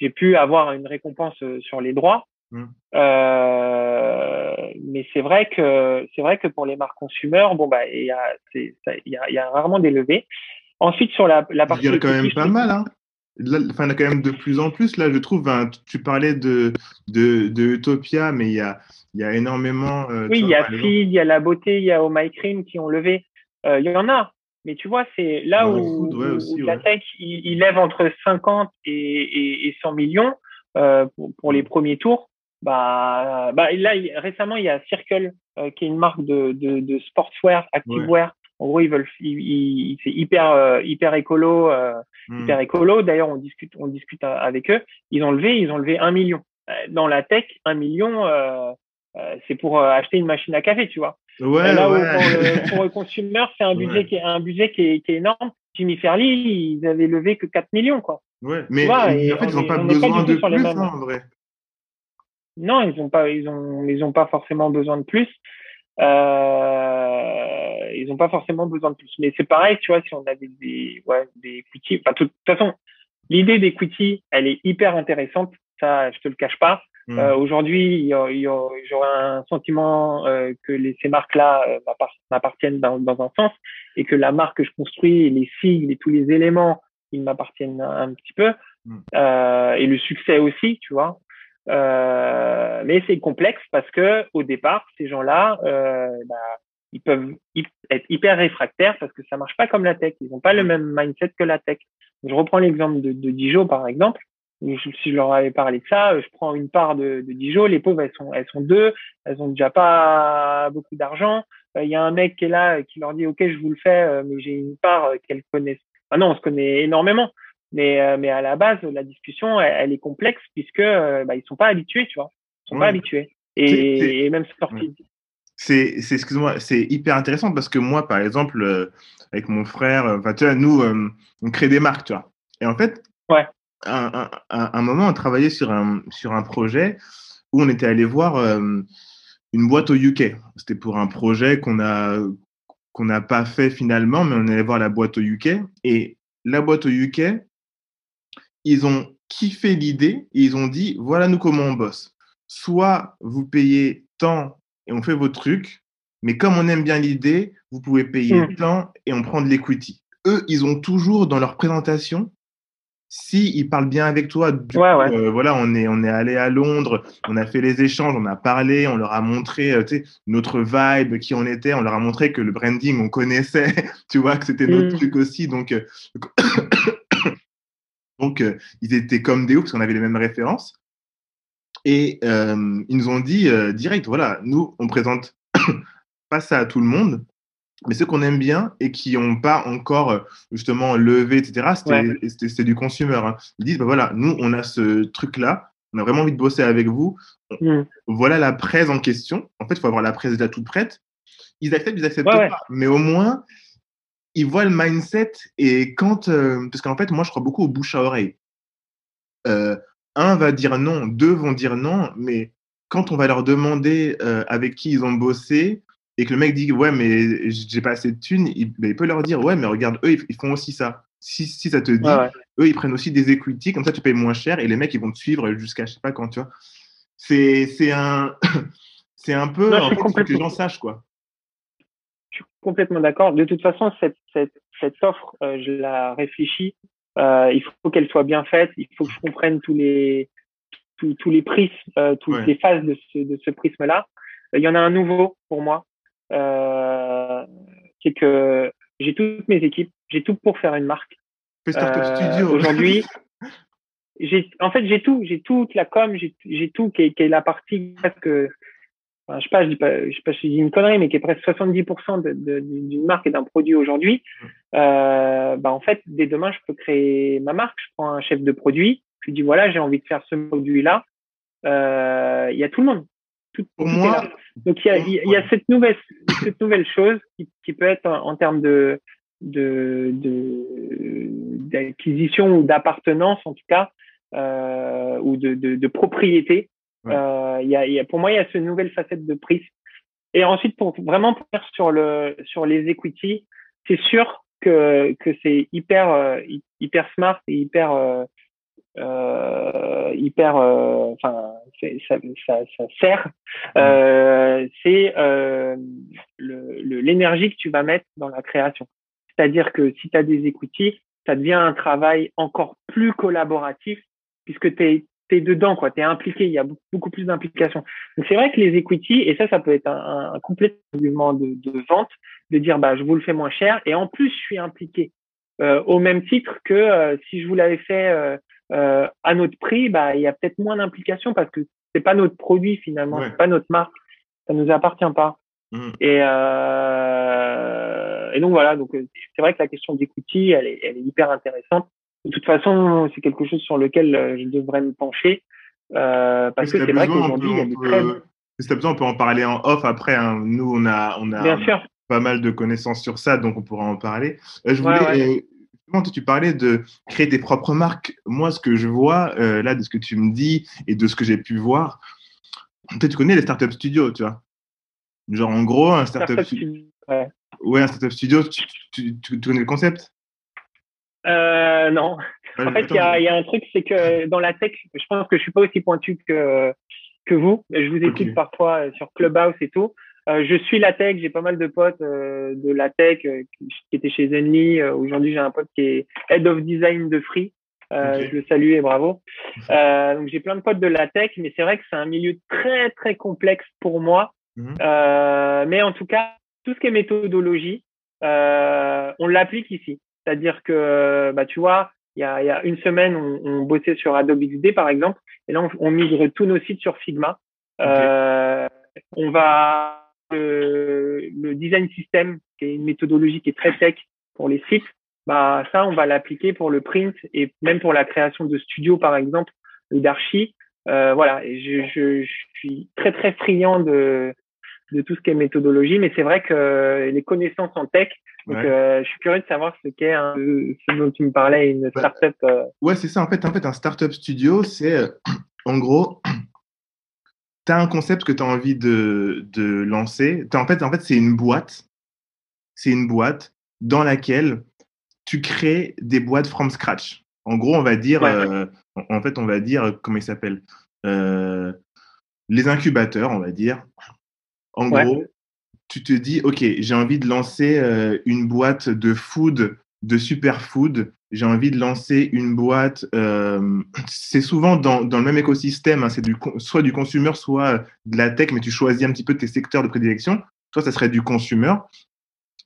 j'ai pu avoir une récompense euh, sur les droits. Mmh. mais c'est vrai que c'est vrai que pour les marques consumer, bon bah il y a, il y a, y a rarement des levées. Ensuite sur la, la partie. Il y a quand même pas mal, hein. Là, enfin, il y a quand même de plus en plus. Là, je trouve, tu parlais de, de, de Utopia, mais il y a, il y a énormément. Euh, oui, il y a Feed, il y a La Beauté, il y a Oh My Cream qui ont levé. Euh, il y en a. Mais tu vois, c'est là où, la tech, il, lève entre 50 et, et, et 100 millions euh, pour, pour, les premiers tours. Bah, bah là, récemment, il y a Circle, euh, qui est une marque de, de, de sportswear, activewear. En gros, ils veulent, ils, c'est hyper, euh, hyper écolo, hmm. hyper écolo. D'ailleurs, on discute, on discute avec eux. Ils ont levé, ils ont levé un million. Dans la tech, un million, euh, c'est pour euh, acheter une machine à café, tu vois. Ouais, là ouais. Où, pour, le consumer, c'est un budget qui est un budget qui est, qui est énorme. Jimmy Fairley, ils avaient levé que 4 millions, quoi. Ouais, mais en fait, ils n'ont pas besoin de plus, hein, en vrai. Non, ils n'ont pas, ils ont, ils ont pas forcément besoin de plus. Euh, ils n'ont pas forcément besoin de plus. Mais c'est pareil, tu vois, si on avait des, ouais, des equity, enfin, de toute façon, l'idée d'equity, elle est hyper intéressante. Ça, je te le cache pas. Hmm. Euh, Aujourd'hui, j'aurais un sentiment euh, que les, ces marques-là euh, m'appartiennent dans, dans, un sens et que la marque que je construis, les sigles et tous les éléments, ils m'appartiennent un, petit peu. Euh, et le succès aussi, tu vois. Euh, mais c'est complexe parce que au départ, ces gens-là, bah, ils peuvent être hyper réfractaires parce que ça marche pas comme la tech. Ils n'ont pas le hmm. même mindset que la tech. Je reprends l'exemple de, de Dijon, par exemple si je leur avais parlé de ça, je prends une part de, de Dijon, les pauvres, elles sont, elles sont deux, elles ont déjà pas beaucoup d'argent. Euh, il y a un mec qui est là qui leur dit, OK, je vous le fais, euh, mais j'ai une part euh, qu'elles connaissent. Ah non, on se connaît énormément. Mais, mais à la base, la discussion, elle, est complexe puisque bah, ils sont pas habitués, tu vois. Ils sont pas habitués. Et, et même sortis. C'est, c'est, excuse-moi, c'est hyper intéressant parce que moi, par exemple, avec mon frère, enfin, tu vois, nous, on crée des marques, tu vois. Et en fait, ouais un, un, moment, on travaillait sur un, sur un projet où on était allé voir euh, une boîte au UK. C'était pour un projet qu'on a qu'on n'a pas fait finalement, mais on allait voir la boîte au UK. Et la boîte au UK, ils ont kiffé l'idée et ils ont dit voilà nous comment on bosse. Soit vous payez tant et on fait vos trucs, mais comme on aime bien l'idée, vous pouvez payer hmm. tant et on prend de l'equity. Eux, ils ont toujours dans leur présentation si il parle bien avec toi, euh, voilà, on est on est allé à Londres, on a fait les échanges, on a parlé, on leur a montré euh, notre vibe, qui on était, on leur a montré que le branding on connaissait, tu vois que c'était notre mm. truc aussi, donc euh, donc ils étaient comme des oufs parce qu'on avait les mêmes références. Et ils nous ont dit direct, voilà, nous on présente pas ça à tout le monde, mais ceux qu'on aime bien et qui n'ont pas encore euh, justement levé, etc., c'était du consumer. Hein. Ils disent, bah voilà, nous, on a ce truc-là, on a vraiment envie de bosser avec vous. Mm. Voilà la presse en question. En fait, il faut avoir la presse déjà toute prête. Ils acceptent, ils acceptent pas. Mais au moins, ils voient le mindset et quand... Euh, parce qu'en fait, moi, je crois beaucoup au bouche à oreille. Euh, un va dire non, deux vont dire non, mais quand on va leur demander avec qui ils ont bossé, et que le mec dit ouais mais j'ai pas assez de thunes, il, ben, il, peut leur dire ouais mais regarde eux ils, font aussi ça. Si, si ça te dit, eux ils prennent aussi des equity comme ça tu payes moins cher et les mecs ils vont te suivre jusqu'à je sais pas quand tu vois. C'est c'est un c'est un peu en fait, que les gens sachent quoi. Je suis complètement d'accord. De toute façon cette cette, cette offre euh, je la réfléchis. Euh, il faut qu'elle soit bien faite. Il faut que je comprenne tous les tous, tous les prismes, euh, toutes les phases de ce, de ce prisme là. Il y en a un nouveau pour moi c'est que j'ai toutes mes équipes, j'ai tout pour faire une marque. Euh. Aujourd'hui, j'ai, en fait, j'ai tout, j'ai toute la com, j'ai, tout qui est, qui est la partie que, enfin, je sais pas, je dis pas, je sais pas si je dis une connerie, mais qui est presque 70% de, de, d'une marque et d'un produit aujourd'hui. Mmh. Euh, bah, en fait, dès demain, je peux créer ma marque. Je prends un chef de produit, je lui dis voilà, j'ai envie de faire ce produit-là. Euh, il y a tout le monde. Tout, Pour moi, Donc il y a, il y a cette nouvelle, cette nouvelle chose qui, qui peut être en, termes de de d'acquisition ou d'appartenance en tout cas euh, ou de, de, de propriété. Euh, il y a, il y a, pour moi, il y a cette nouvelle facette de prise. Et ensuite, pour vraiment faire sur le sur les equity, c'est sûr que que c'est hyper euh, hyper smart et hyper euh, euh, hyper, euh, enfin, ça, ça, ça, sert. Euh, c'est l'énergie que tu vas mettre dans la création. C'est-à-dire que si tu as des equity, ça devient un travail encore plus collaboratif puisque tu es, es, dedans, quoi. Tu es impliqué, il y a beaucoup plus d'implication. Donc c'est vrai que les equity, et ça, ça peut être un, un complet argument de, de, vente, de dire bah je vous le fais moins cher, et en plus je suis impliqué. Euh, au même titre que si je vous l'avais fait euh, à notre prix, bah, il y a peut-être moins d'implication parce que c'est pas notre produit finalement, c'est pas notre marque, ça nous appartient pas. Mmh. Et, euh, et donc voilà, donc euh, c'est vrai que la question d'equity, elle est, elle est hyper intéressante. De toute façon, c'est quelque chose sur lequel euh, je devrais me pencher euh, parce que c'est vrai qu'aujourd'hui, il y a des. Si besoin, on peut en parler en off après. Hein. Nous, on a, on a pas mal de connaissances sur ça, donc on pourra en parler. je voulais, tu parlais de créer des propres marques. Moi, ce que je vois euh, là, de ce que tu me dis et de ce que j'ai pu voir, peut-être tu connais les startup studios, tu vois. Genre, en gros, un startup, studio. Ouais. un startup studio, tu, connais le concept? Euh, Non. en fait, il y, a, un truc, c'est que dans la tech, je pense que je suis pas aussi pointu que, que vous. Je vous écoute parfois sur Clubhouse et tout. Euh, je suis la tech, j'ai pas mal de potes euh, de la tech euh, qui, étaient chez Zenly. Aujourd'hui, j'ai un pote qui est Head of Design de Free. Je le salue et bravo. donc j'ai plein de potes de la tech, mais c'est vrai que c'est un milieu très très complexe pour moi. Mhm. mais en tout cas, tout ce qui est méthodologie, on l'applique ici. C'est-à-dire que, bah, tu vois, il y a, y a, une semaine, on, on, bossait sur Adobe XD par exemple, et là on, on migre tous nos sites sur Figma. on va le, design system, qui est une méthodologie qui est très tech pour les sites, bah ça, on va l'appliquer pour le print et même pour la création de studios, par exemple, ou d'archi. Euh, voilà, et je, je, suis très très friand de, de tout ce qui est méthodologie, mais c'est vrai que les connaissances en tech, donc euh, je suis curieux de savoir ce qu'est ce dont tu me parlais, une startup. Euh. Ouais, c'est ça. En fait, en fait, un startup studio, c'est en gros tu as un concept que tu as envie de, de lancer. En fait, en fait c'est une boîte. C'est une boîte dans laquelle tu crées des boîtes from scratch. En gros, on va dire, euh, en fait, on va dire, comment il s'appelle euh, Les incubateurs, on va dire. En gros, tu te dis, OK, j'ai envie de lancer euh, une boîte de food, de superfood j'ai envie de lancer une boîte. Euh, c'est souvent dans, dans, le même écosystème, hein, c'est du, soit du consumer, soit de la tech, mais tu choisis un petit peu tes secteurs de prédilection. Toi, ça serait du consumer.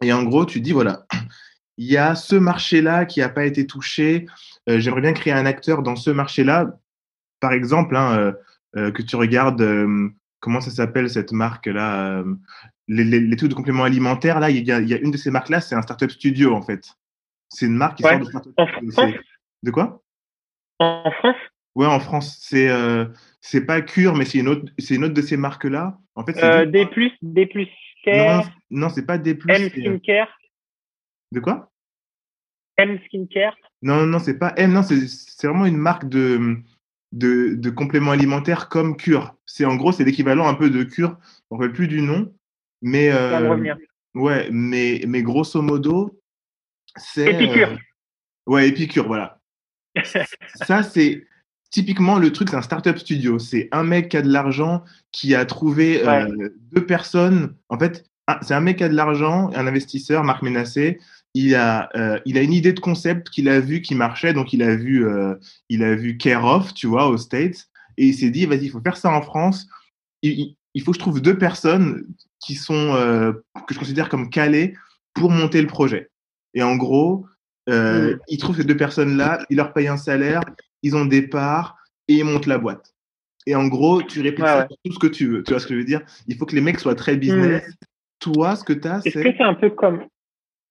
Et en gros, tu dis, voilà, il y a ce marché-là qui n'a pas été touché. Euh, J'aimerais bien créer un acteur dans ce marché-là. Par exemple, hein, euh, euh que tu regardes, euh, comment ça s'appelle cette marque-là les, les, les, trucs de compléments alimentaires, là, il y a, il y a une de ces marques-là, c'est un startup studio, en fait. C'est une marque qui sort de En France De quoi? En France? Ouais, en France. C'est euh, c'est pas Cure, mais c'est une autre, c'est une autre de ces marques-là. En fait, euh, D+, D+, Care. Non, non c'est pas D+. M euh, Skincare. De quoi? M Skincare. Non, non, c'est pas M. Non, c'est vraiment une marque de, de, de compléments alimentaires comme Cure. C'est en gros, c'est l'équivalent un peu de Cure. On ne plus du nom, mais euh, ouais, mais mais grosso modo, c'est. Épicure. Euh, ouais, Épicure, voilà. ça, c'est typiquement le truc, c'est un startup studio. C'est un mec qui a de l'argent, qui a trouvé euh, deux personnes. En fait, c'est un mec qui a de l'argent, un investisseur, Marc Ménassé. Il a, euh, il a une idée de concept qu'il a vu qui marchait, donc il a vu, il a vu Care of, tu vois, aux States, et il s'est dit, vas-y, il faut faire ça en France. Il, il, faut que je trouve deux personnes qui sont, que je considère comme calées pour monter le projet. Et en gros, euh, mm. ils trouvent ces deux personnes-là, ils leur payent un salaire, ils ont des parts et ils montent la boîte. Et en gros, tu répliques tout ce que tu veux. Tu vois ce que je veux dire? Il faut que les mecs soient très business. Mm. Toi, ce que tu as, c'est. Est-ce que c'est un peu comme.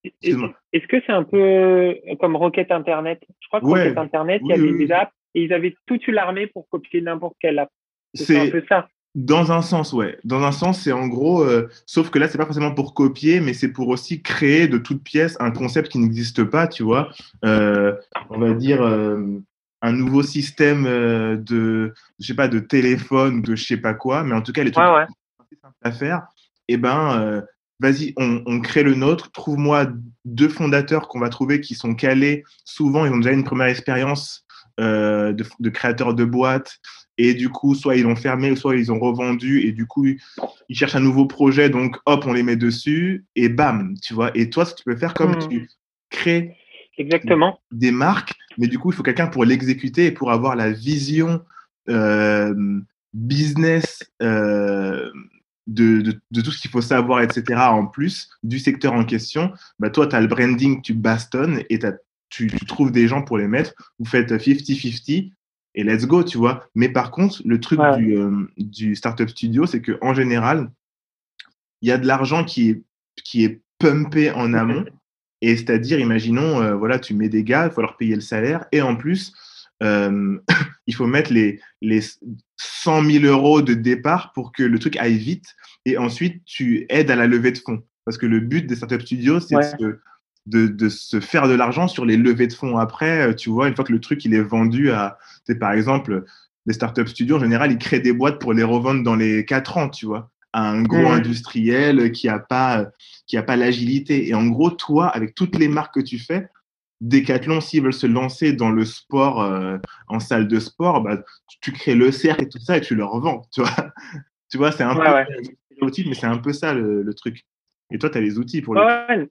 Est-ce que c'est un peu comme Rocket Internet? Je crois que Rocket Internet, il y avait des apps et ils avaient toute l'armée pour copier n'importe quelle app. C'est un peu ça. Dans un sens, ouais. Dans un sens, c'est en gros, euh, sauf que là, c'est pas forcément pour copier, mais c'est pour aussi créer de toutes pièces un concept qui n'existe pas, tu vois. Euh, on va dire euh, un nouveau système de, je sais pas, de téléphone ou de je sais pas quoi, mais en tout cas, les trucs ouais, ouais. simples à faire. Eh ben, vas-y, on, on, crée le nôtre. Trouve-moi deux fondateurs qu'on va trouver qui sont calés. Souvent, ils ont déjà une première expérience de, de créateurs de boîtes et du coup, soit ils l'ont fermé, soit ils ont revendu, et du coup, ils cherchent un nouveau projet, donc hop, on les met dessus, et bam, tu vois. Et toi, ce que tu peux faire, comme hmm. tu crées Exactement. des marques, mais du coup, il faut quelqu'un pour l'exécuter et pour avoir la vision euh, business euh, de, de, de, tout ce qu'il faut savoir, etc., en plus du secteur en question. Bah, toi, tu as le branding, tu bastonnes et tu, tu trouves des gens pour les mettre. Vous faites 50-50 et let's go, tu vois. Mais par contre, le truc du, euh, du startup studio, c'est que en général, il y a de l'argent qui est, qui est pumpé en amont. Et c'est-à-dire, imaginons, euh, voilà, tu mets des gars, il faut leur payer le salaire. Et en plus, euh, il faut mettre les, les 100 000 euros de départ pour que le truc aille vite. Et ensuite, tu aides à la levée de fonds. Parce que le but des startup studios, c'est de, de, de, se faire de l'argent sur les levées de fonds après, euh, tu vois, une fois que le truc il est vendu à, par exemple, les startup studios en général, ils créent des boîtes pour les revendre dans les 4 ans, tu vois, à un gros mmh. industriel qui a pas qui a pas l'agilité. Et en gros, toi, avec toutes les marques que tu fais, Decathlon, s'ils veulent se lancer dans le sport euh, en salle de sport, bah, tu, crées le cercle et tout ça et tu leur vends, tu vois. tu vois, c'est un peu ouais. mais c'est un peu ça le, truc. Et toi, tu as les outils pour le.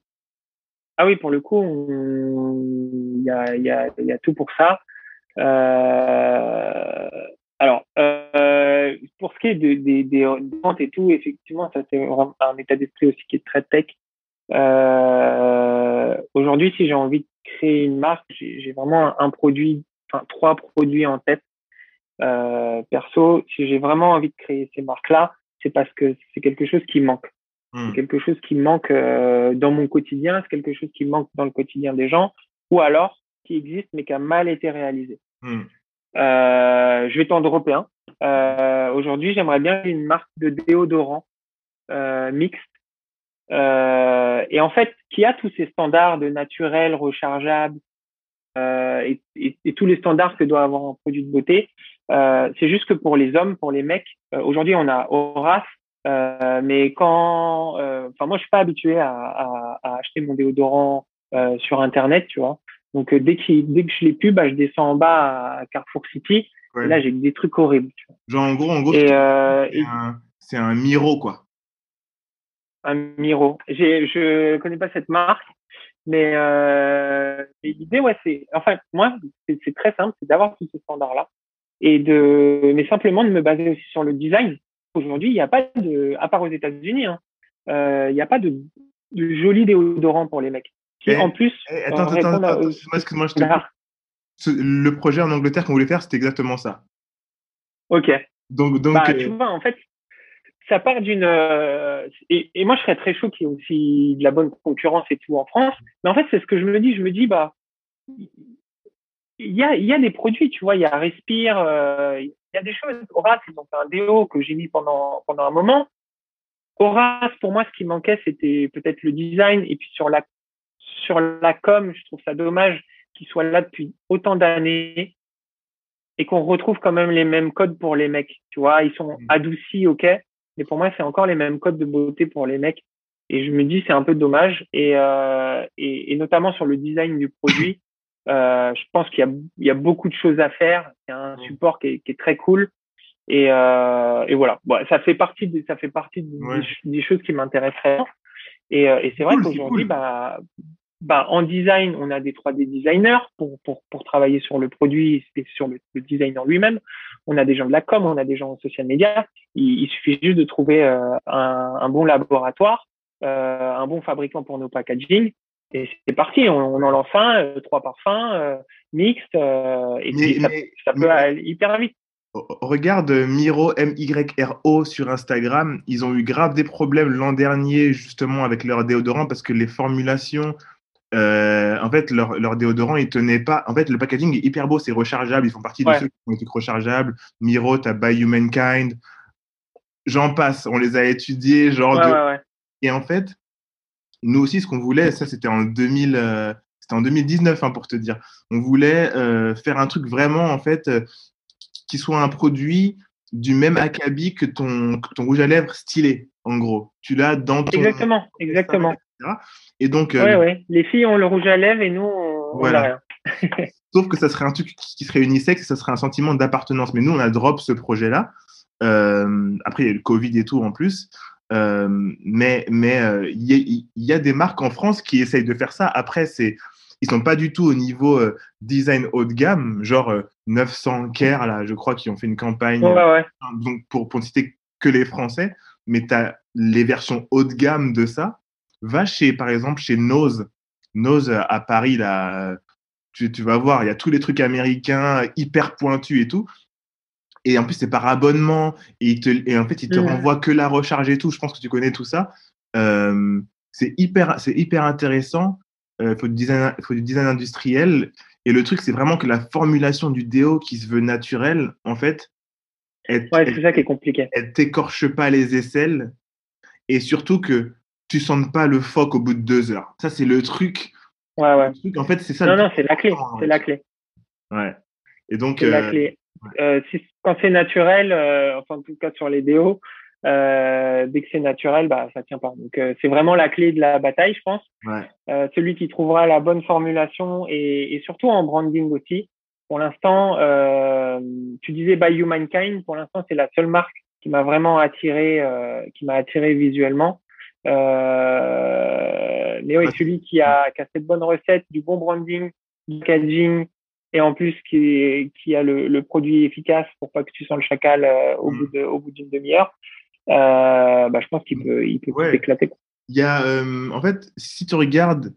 Ah oui, pour le coup, il y a, y, a, y a tout pour ça. Euh, alors, euh, pour ce qui est des, des, des ventes et tout, effectivement, ça c'est un état d'esprit aussi qui est très tech. Euh, Aujourd'hui, si j'ai envie de créer une marque, j'ai vraiment un, produit, enfin trois produits en tête. Euh, perso, si j'ai vraiment envie de créer ces marques-là, c'est parce que c'est quelque chose qui manque. C'est hmm. quelque chose qui manque euh, dans mon quotidien, c'est quelque chose qui manque dans le quotidien des gens, ou alors qui existe mais qui a mal été réalisé. Hmm. Euh, je vais tendre européen. Euh, Aujourd'hui, j'aimerais bien une marque de déodorant euh, mixte euh, et en fait qui a tous ces standards de naturel, rechargeable et, et, et, tous les standards que doit avoir un produit de beauté? c'est juste que pour les hommes, pour les mecs, aujourd'hui on a Horace euh, mais quand, euh, enfin moi je suis pas habitué à, à, à acheter mon déodorant euh, sur internet, tu vois. Donc dès, qu dès que je l'ai pu, bah, je descends en bas à Carrefour City. Et là j'ai des trucs horribles. Tu vois. Genre en gros, en gros, c'est un, un, Miro quoi. Un Miro. Je connais pas cette marque, mais l'idée ouais c'est, enfin moi c'est très simple, c'est d'avoir tous ces standards là et de, mais simplement de me baser aussi sur le design Aujourd'hui, il n'y a pas de, à part aux États-Unis, hein, euh, il n'y a pas de, de jolis déodorants pour les mecs. Et, en plus, eh, attends, attends, attends, excuse-moi, je te. Le projet en Angleterre qu'on voulait faire, c'était exactement ça. Ok. Donc, donc, bah, euh, tu vois, en fait, ça part d'une. Euh, et, et, moi, je serais très chaud qu'il y ait aussi de la bonne concurrence et tout en France. Mais en fait, c'est ce que je me dis. Je me dis, bah, il y a, y a des produits, tu vois, il y a Respire, euh, y a des choses. Horace, ils ont fait un déo que j'ai mis pendant, pendant un moment. Horace, pour moi, ce qui manquait, c'était peut-être le design. Et puis sur la, sur la com, je trouve ça dommage qu'il soit là depuis autant d'années et qu'on retrouve quand même les mêmes codes pour les mecs. Tu vois, ils sont mmh. adoucis, ok, mais pour moi, c'est encore les mêmes codes de beauté pour les mecs. Et je me dis, c'est un peu dommage. Et, euh, et, et notamment sur le design du produit, euh, je pense qu'il y a, il y a beaucoup de choses à faire. Il y a un mm. support qui est, qui est très cool. Et, euh, et voilà, bon, ça fait partie, de, ça fait partie des, choses qui m'intéresseraient. Et, euh, et c'est vrai qu'aujourd'hui, cool. bah, bah, en design, on a des 3D designers pour, pour, pour travailler sur le produit et sur le, le design en lui-même. On a des gens de la com, on a des gens en social media. Il, il suffit juste de trouver euh, un, un, bon laboratoire, euh, un bon fabricant pour nos packaging et c'est parti, on, on, en lance un, euh, trois parfums, euh, mixtes, euh, et mais, puis ça, mais, ça, peut mais, aller hyper vite. Regarde Miro, M-Y-R-O sur Instagram, ils ont eu grave des problèmes l'an dernier justement avec leur déodorant parce que les formulations, euh, en fait, leur, leur déodorant, ils tenaient pas. En fait, le packaging est hyper beau, c'est rechargeable, ils font partie ouais. de ceux qui ont été rechargeables. Miro, t'as By Humankind. j'en passe. On les a étudiés, genre. Ouais, de... ouais, ouais. Et en fait, nous aussi, ce qu'on voulait, ça c'était en 2000, euh, c'était en 2019 hein, pour te dire. On voulait euh, faire un truc vraiment en fait euh, qui soit un produit du même acabit que ton, que ton rouge à lèvres stylé, en gros. Tu l'as dans ton. Exactement, exactement. Et donc, Ouais, ouais. Les filles ont le rouge à lèvres et nous, on on Voilà. a rien. sauf que ça serait un truc qui serait unisexe et ça serait un sentiment d'appartenance. Mais nous, on a drop ce projet-là. Après, il y a eu le Covid et tout en plus. Euh, mais mais euh, il y, a- il y a des marques en France qui essayent de faire ça. Après, c'est ils sont pas du tout au niveau euh, design haut de gamme, genre euh, 900 Care là, je crois, qui ont fait une campagne. Ouais, ouais. donc pour, pour ne citer que les Français, mais tu as les versions haut de gamme de ça. Va chez, par exemple, chez Nose. Nose à Paris, là, tu, tu vas voir, il y a tous les trucs américains hyper pointus et tout. Et en plus, c'est par abonnement. Et, il te, et en fait, il te Mhm. renvoie que la recharge et tout. Je pense que tu connais tout ça. Euh, c'est hyper, c'est hyper intéressant. Il faut, du design, faut du design industriel. Et le truc, c'est vraiment que la formulation du déo qui se veut naturelle, en fait, elle, Ouais, c'est ça qui est compliqué. elle t'écorche pas les aisselles et surtout que tu sentes pas le phoque au bout de deux heures. Ça, c'est le truc. Ouais, ouais. Le truc, en fait, c'est ça. Non, non, c'est la clé. C'est ouais. la clé. Ouais. Et donc, C'est la euh, clé. Euh, si, quand c'est naturel, euh, enfin en tout cas sur les déos, euh, dès que c'est naturel, bah ça tient pas. Donc euh, c'est vraiment la clé de la bataille, je pense. ouais. Celui qui trouvera la bonne formulation et, et surtout en branding aussi. Pour l'instant, tu disais By Humankind. Pour l'instant, c'est la seule marque qui m'a vraiment attiré, qui m'a attiré visuellement. Euh, mais oui, Ouais. celui qui a, qui a cette bonne recette, du bon branding, du packaging, et en plus qui, a le, le produit efficace pour pas que tu sens le chacal euh, au Mm. bout de, au bout d'une demi-heure, euh, bah, je pense qu'il peut, il peut Ouais. s'éclater. quoi. Il y a, euh, en fait, si tu regardes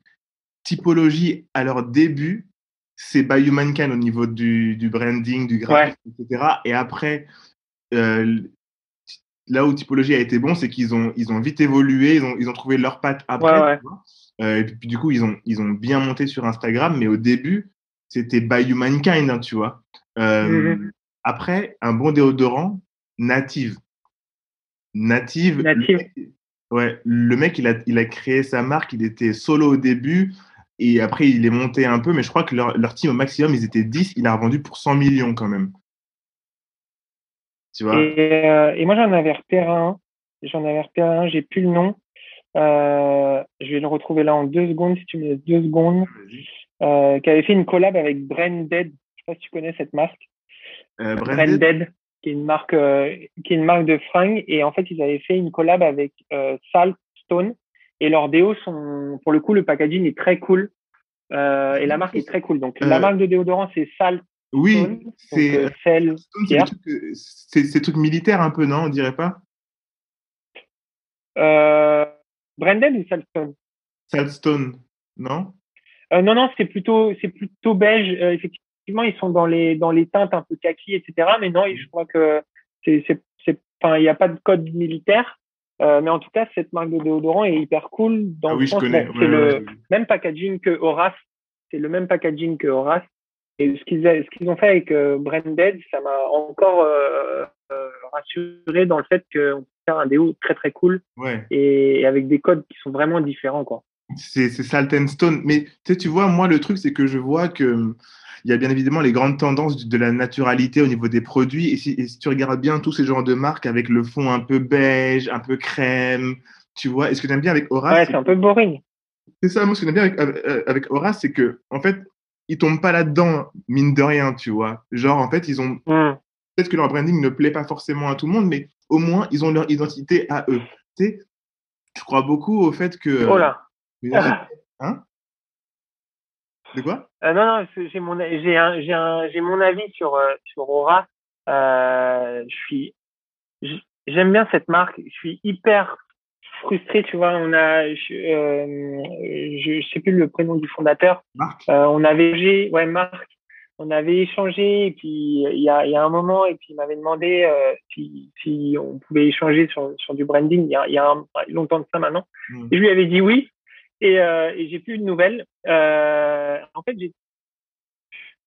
typologie à leur début, c'est by Humankind au niveau du, du branding, du graphisme, etc. Et après, là où typologie a été bon, c'est qu'ils ont, ils ont vite évolué, ils ont, ils ont trouvé leur patte après. Ouais, et puis, du coup, ils ont, ils ont bien monté sur Instagram, mais au début, c'était by Humankind, hein, tu vois. Euh, Mhm. Après, un bon déodorant, native. Native. le Native. mec- ouais, le mec, il a, il a créé sa marque, il était solo au début, et après, il est monté un peu, mais je crois que leur, leur team au maximum, ils étaient 10, il a revendu pour 100 millions quand même. Tu vois? Et, euh, et moi, j'en avais repéré un. J'en avais repéré un, j'ai plus le nom. Euh, je vais le retrouver là en deux secondes, si tu me laisses deux secondes. Euh, qui avait fait une collab avec Branded. Je sais pas si tu connais cette marque. Euh, Branded, Branded, qui est une marque, euh, qui est une marque de fringues. Et en fait, ils avaient fait une collab avec euh, Salt Stone. Et leurs déos sont, pour le coup, le packaging est très cool. Euh, et la marque est très cool. Donc, la marque de déodorant, c'est Salt oui, c'est Stone, c'est Pierre. trucs, militaires un peu, non On dirait pas? Euh, Branded ou Salt Stone? Saltstone, non? Euh, non, non, c'est plutôt, c'est plutôt beige. Euh, effectivement, ils sont dans les, dans les teintes un peu kaki, etc. Mais non, je crois que c'est, c'est, enfin, il n'y a pas de code militaire. Euh, mais en tout cas, cette marque de déodorant est hyper cool dans Ah le oui, je sens, connais. bon, ouais, c'est ouais, le ouais. même packaging que Horace. C'est le même packaging que Horace. Et ce qu'ils, ce qu'ils ont fait avec euh, Branded, ça m'a encore euh, euh, rassuré dans le fait qu'on peut faire un déo très très cool Ouais. et, et avec des codes qui sont vraiment différents, quoi. C'est Salt and Stone. Mais tu vois, moi, le truc, c'est que je vois que hum, il y a bien évidemment les grandes tendances de la naturalité au niveau des produits. Et si, et si tu regardes bien tous ces genres de marques avec le fond un peu beige, un peu crème, tu vois. Et ce que j'aime bien avec Horace, Ouais, c'est un peu boring. c'est ça, moi, ce que j'aime bien avec, avec, avec Horace, c'est que, en fait, ils tombent pas là-dedans, mine de rien, tu vois. Genre, en fait, ils ont Hmm. peut-être que leur branding ne plaît pas forcément à tout le monde, mais au moins, ils ont leur identité à eux. Tu sais, je crois beaucoup au fait que. Oh là. Hein? De quoi? Euh, non, j'ai mon, j'ai un, j'ai un, j'ai mon avis sur, euh, sur Aura. Euh, je suis, j'aime bien cette marque. Je suis hyper frustré, tu vois. On a, je, je, je sais plus le prénom du fondateur. Marc on avait, ouais, Marc. On avait échangé et puis il y a, il y a un moment et puis il m'avait demandé si, si on pouvait échanger sur, sur du branding. Il y a, il y a un- longtemps de ça maintenant. Hmm. Et je lui avais dit oui. Et, euh, et j'ai plus de nouvelles. Euh, en fait, je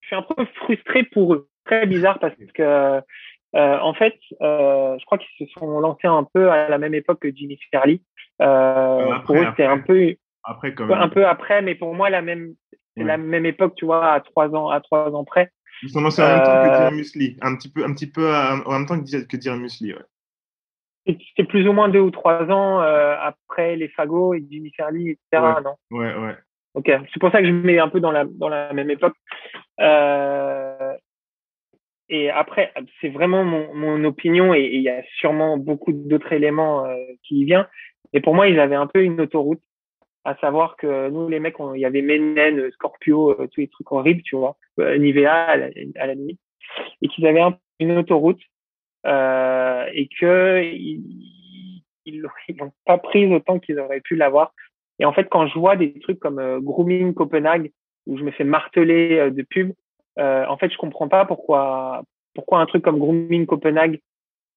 suis un peu frustré pour eux. Très bizarre parce que en fait, je crois qu'ils se sont lancés un peu à la même époque que Jimmy Fairley. pour eux, c'était un peu après, un peu après, mais pour moi, la même, c'est la même époque, tu vois, à trois ans, à trois ans près. Ils sont lancés en même temps que Dire Musli, un petit peu, un petit peu en même temps que, que Dire Musli, ouais. C'est plus ou moins deux ou trois ans après les Fagots et Jimmy Fairley, etc. non Ouais, ouais. Ok, c'est pour ça que je me mets un peu dans la, dans la même époque. Euh, et après, c'est vraiment mon, mon opinion et il y a sûrement beaucoup d'autres éléments euh, qui y viennent. Et pour moi, ils avaient un peu une autoroute, à savoir que nous, les mecs, il y avait Menen, Scorpio, euh, tous les trucs horribles, tu vois, Nivea à la, à la limite, et qu'ils avaient un, une autoroute et que ils, ils l'ont pas prise autant qu'ils auraient pu l'avoir. Et en fait, quand je vois des trucs comme euh, Grooming Copenhague, où je me fais marteler euh, de pub, euh, en fait, je comprends pas pourquoi, pourquoi un truc comme Grooming Copenhague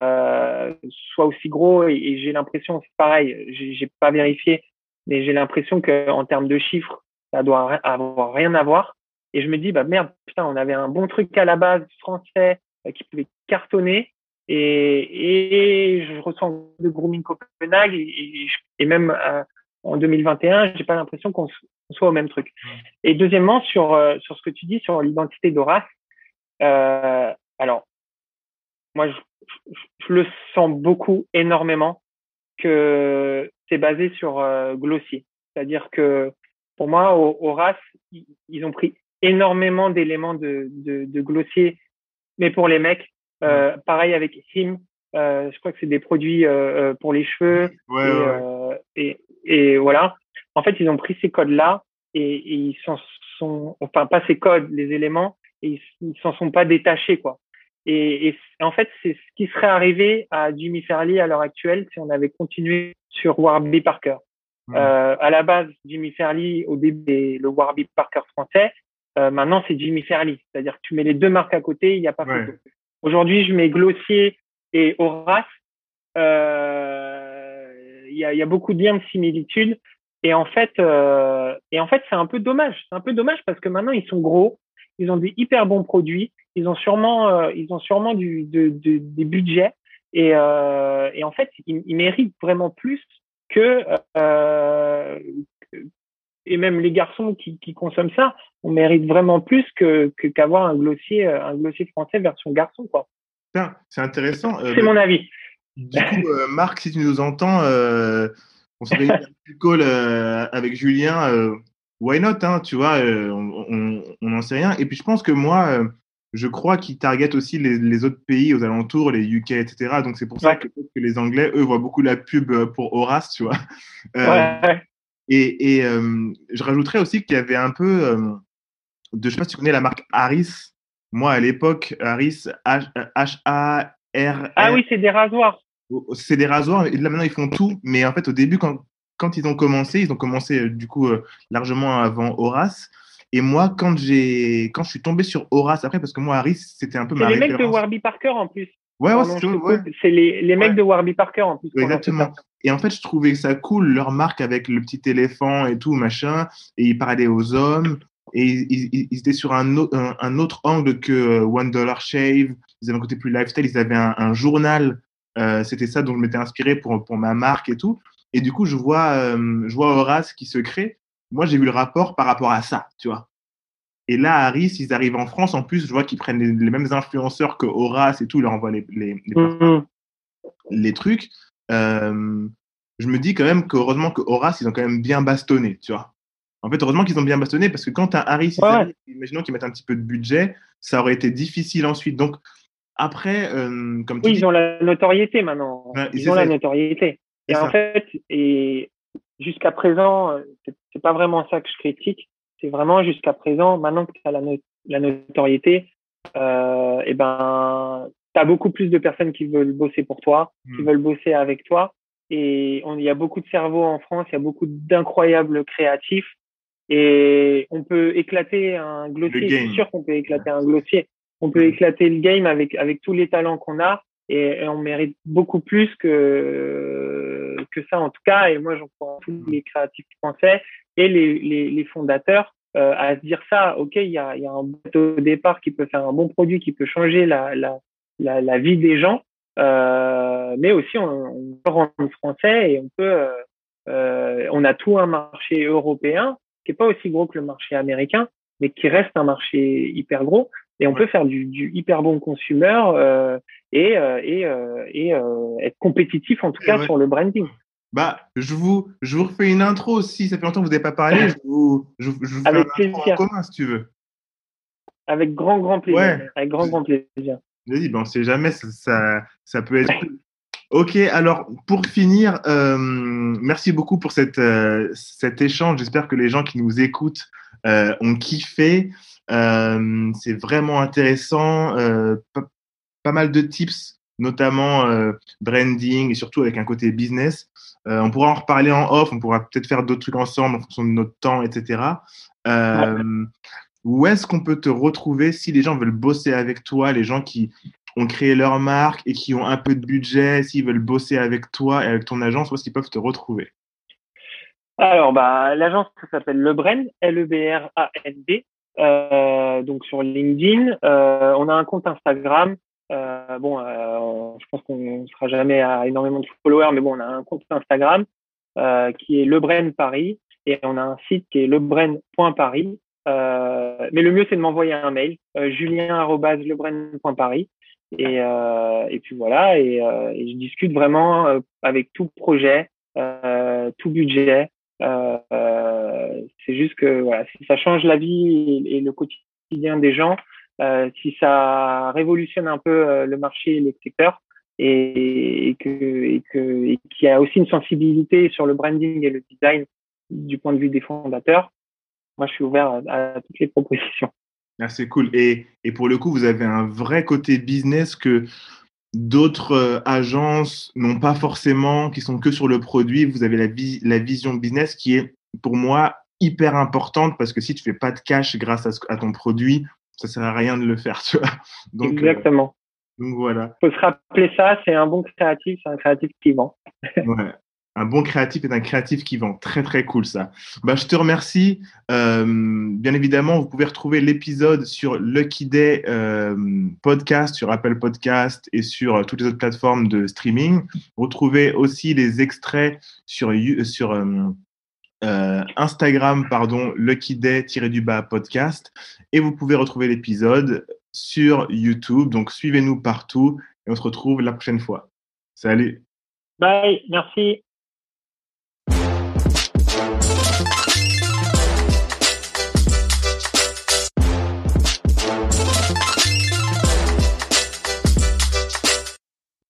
soit aussi gros. Et, j'ai l'impression, c'est pareil, j'ai pas vérifié, mais j'ai l'impression que en termes de chiffres, ça doit avoir rien à voir. Et je me dis, bah merde, putain, on avait un bon truc à la base français qui pouvait cartonner. Et, et je ressens de Grooming Copenhague et, et, même en 2021, j'ai pas l'impression qu'on soit au même truc. Et deuxièmement, sur euh, sur ce que tu dis sur l'identité d'Horace, euh, alors moi je, je, le sens beaucoup, énormément, que c'est basé sur euh, Glossier. C'est-à-dire que pour moi, Horace, ils ont pris énormément d'éléments de, de, de, Glossier, mais pour les mecs, euh, pareil avec Him, euh, je crois que c'est des produits euh, pour les cheveux. Ouais, et, ouais. et, et voilà. En fait, ils ont pris ces codes-là et, et, ils s'en sont, enfin pas ces codes, les éléments, et ils s'en sont pas détachés quoi. Et, et en fait, c'est ce qui serait arrivé à Jimmy Fairley à l'heure actuelle si on avait continué sur Warby Parker. Mmh. Euh, à la base, Jimmy Fairley, au début, le Warby Parker français. Euh, maintenant, c'est Jimmy Fairley. C'est-à-dire que tu mets les deux marques à côté, il n'y a pas ouais. photo. Aujourd'hui, je mets Glossier et Horace. Euh, il y, a, beaucoup de liens de similitude. Et en fait, euh, et en fait, c'est un peu dommage. C'est un peu dommage parce que maintenant ils sont gros, ils ont des hyper bons produits, ils ont sûrement, euh, ils ont sûrement du, de, de, des budgets et, en fait, ils, méritent vraiment plus que et même les garçons qui, qui, consomment ça, on mérite vraiment plus que qu'avoir un glossier, un glossier français version garçon quoi. C'est intéressant. c'est mon avis. Du coup, Marc, si tu nous entends on s'organise un petit call euh, avec Julien. Euh, why not, hein, tu vois, euh, on n'en sait rien. Et puis je pense que moi, je crois qu'ils targetent aussi les, les, autres pays aux alentours, les UK, etc. Donc c'est pour ça que, que, les Anglais, eux, voient beaucoup la pub pour Horace, tu vois. ouais. Et, et je rajouterais aussi qu'il y avait un peu de, je sais pas si tu connais la marque Harris. Moi, à l'époque, Harris, H-A-R. Ah oui, c'est des rasoirs c'est des rasoirs, et là maintenant ils font tout, mais en fait au début quand, quand ils ont commencé, ils ont commencé du coup euh, largement avant Horace. Et moi, quand quand je suis tombé sur Horace après, parce que moi, Harris, c'était un peu ma C'est les mecs de Warby Parker en plus. Ouais, ouais, c'est ouais. les, les mecs de Warby Parker en plus. Exactement. Et en fait, je trouvais ça cool, leur marque avec le petit éléphant et tout, machin. Et ils parlaient aux hommes. Et ils, ils, ils étaient sur un, un, un, autre angle que One Dollar Shave. Ils avaient un côté plus lifestyle. Ils avaient un, un journal euh, c'était ça dont je m'étais inspiré pour, pour ma marque et tout. Et du coup, je vois, euh, je vois Horace qui se crée. Moi, j'ai vu le rapport par rapport à ça, tu vois. Et là, Harris, ils arrivent en France. En plus, je vois qu'ils prennent les, les, mêmes influenceurs que Horace et tout. Ils leur envoient les, les, les, mm -hmm. les trucs. Euh, je me dis quand même qu'heureusement que Horace, ils ont quand même bien bastonné, tu vois. En fait, heureusement qu'ils ont bien bastonné parce que quand tu as Harris, ouais. imaginons qu'ils mettent un petit peu de budget, ça aurait été difficile ensuite. Donc, après, euh, comme tu oui, dis, ils ont la notoriété maintenant. Ouais, ils ont ça. la notoriété. Et en ça. fait, et jusqu'à présent, euh, c'est pas vraiment ça que je critique. C'est vraiment jusqu'à présent, maintenant que tu as la, no la notoriété, euh, et ben, tu as beaucoup plus de personnes qui veulent bosser pour toi, Hmm. qui veulent bosser avec toi. Et il y a beaucoup de cerveaux en France, il y a beaucoup d'incroyables créatifs. Et on peut éclater un glossier. C'est sûr qu'on peut éclater un glossier. On peut Mhm. éclater le game avec, avec tous les talents qu'on a. Et, et, on mérite beaucoup plus que, que ça, en tout cas. Et moi, j'en crois tous les créatifs français et les, les, les fondateurs euh, à se dire ça. OK, il y a, y a un au départ qui peut faire un bon produit, qui peut changer la, la, la, la, vie des gens, mais aussi on, on, peut rendre français et on peut, on a tout un marché européen qui est pas aussi gros que le marché américain, mais qui reste un marché hyper gros. Et on peut faire du, du, hyper bon consumer euh, et, euh, et, euh, et euh, être compétitif en tout cas sur le branding. Bah, je vous, je vous refais une intro aussi. Ça fait longtemps que vous n'avez pas parlé. Je vous, je, je vous Avec fais en commun si tu veux. Avec grand, grand plaisir. Ouais. Avec grand, grand plaisir. Vas-y, ben, on sait jamais, ça, ça, ça peut être cool. Ok, alors pour finir, euh, merci beaucoup pour cette, euh, cet échange. J'espère que les gens qui nous écoutent euh, ont kiffé. C'est vraiment intéressant. Pas, pas, mal de tips, notamment euh, branding et surtout avec un côté business. on pourra en reparler en off. On pourra peut-être faire d'autres trucs ensemble en fonction de notre temps, etc. Ouais. Où est-ce qu'on peut te retrouver si les gens veulent bosser avec toi, les gens qui ont créé leur marque et qui ont un peu de budget, s'ils veulent bosser avec toi et avec ton agence, où est-ce qu'ils peuvent te retrouver? Alors, bah, l'agence s'appelle Le Brand, L-E-B-R-A-N-D, euh, donc sur LinkedIn. Euh, on a un compte Instagram. Euh, bon, euh, je pense qu'on ne sera jamais à énormément de followers, mais bon, on a un compte Instagram euh, qui est Le Brand Paris et on a un site qui est lebrain.paris. Euh, mais le mieux, c'est de m'envoyer un mail, euh, julien.lebrain.paris. Et, euh, et puis voilà, et, euh, et, je discute vraiment euh, avec tout projet, euh, tout budget. c'est juste que voilà, si ça change la vie et, et le quotidien des gens, si ça révolutionne un peu le marché et les secteurs, et, que et qu'il y a aussi une sensibilité sur le branding et le design du point de vue des fondateurs, moi je suis ouvert à, toutes les propositions. Ah, c'est cool. Et, et, pour le coup, vous avez un vrai côté business que d'autres euh, agences n'ont pas forcément, qui sont que sur le produit. Vous avez la, vi la vision business qui est, pour moi, hyper importante parce que si tu fais pas de cash grâce à ton produit, ça sert à rien de le faire, tu vois. Donc, Exactement. Euh, donc voilà. Faut se rappeler ça, c'est un bon créatif, c'est un créatif qui vend. ouais un bon créatif est un créatif qui vend. Très, très cool ça. Bah, je te remercie. Euh, bien évidemment, vous pouvez retrouver l'épisode sur Lucky Day euh, Podcast, sur Apple Podcast et sur euh, toutes les autres plateformes de streaming. Retrouvez aussi les extraits sur, sur euh, euh, Instagram, pardon, Lucky Day-du-bas podcast. Et vous pouvez retrouver l'épisode sur YouTube. Donc, suivez-nous partout et on se retrouve la prochaine fois. Salut. Bye, merci.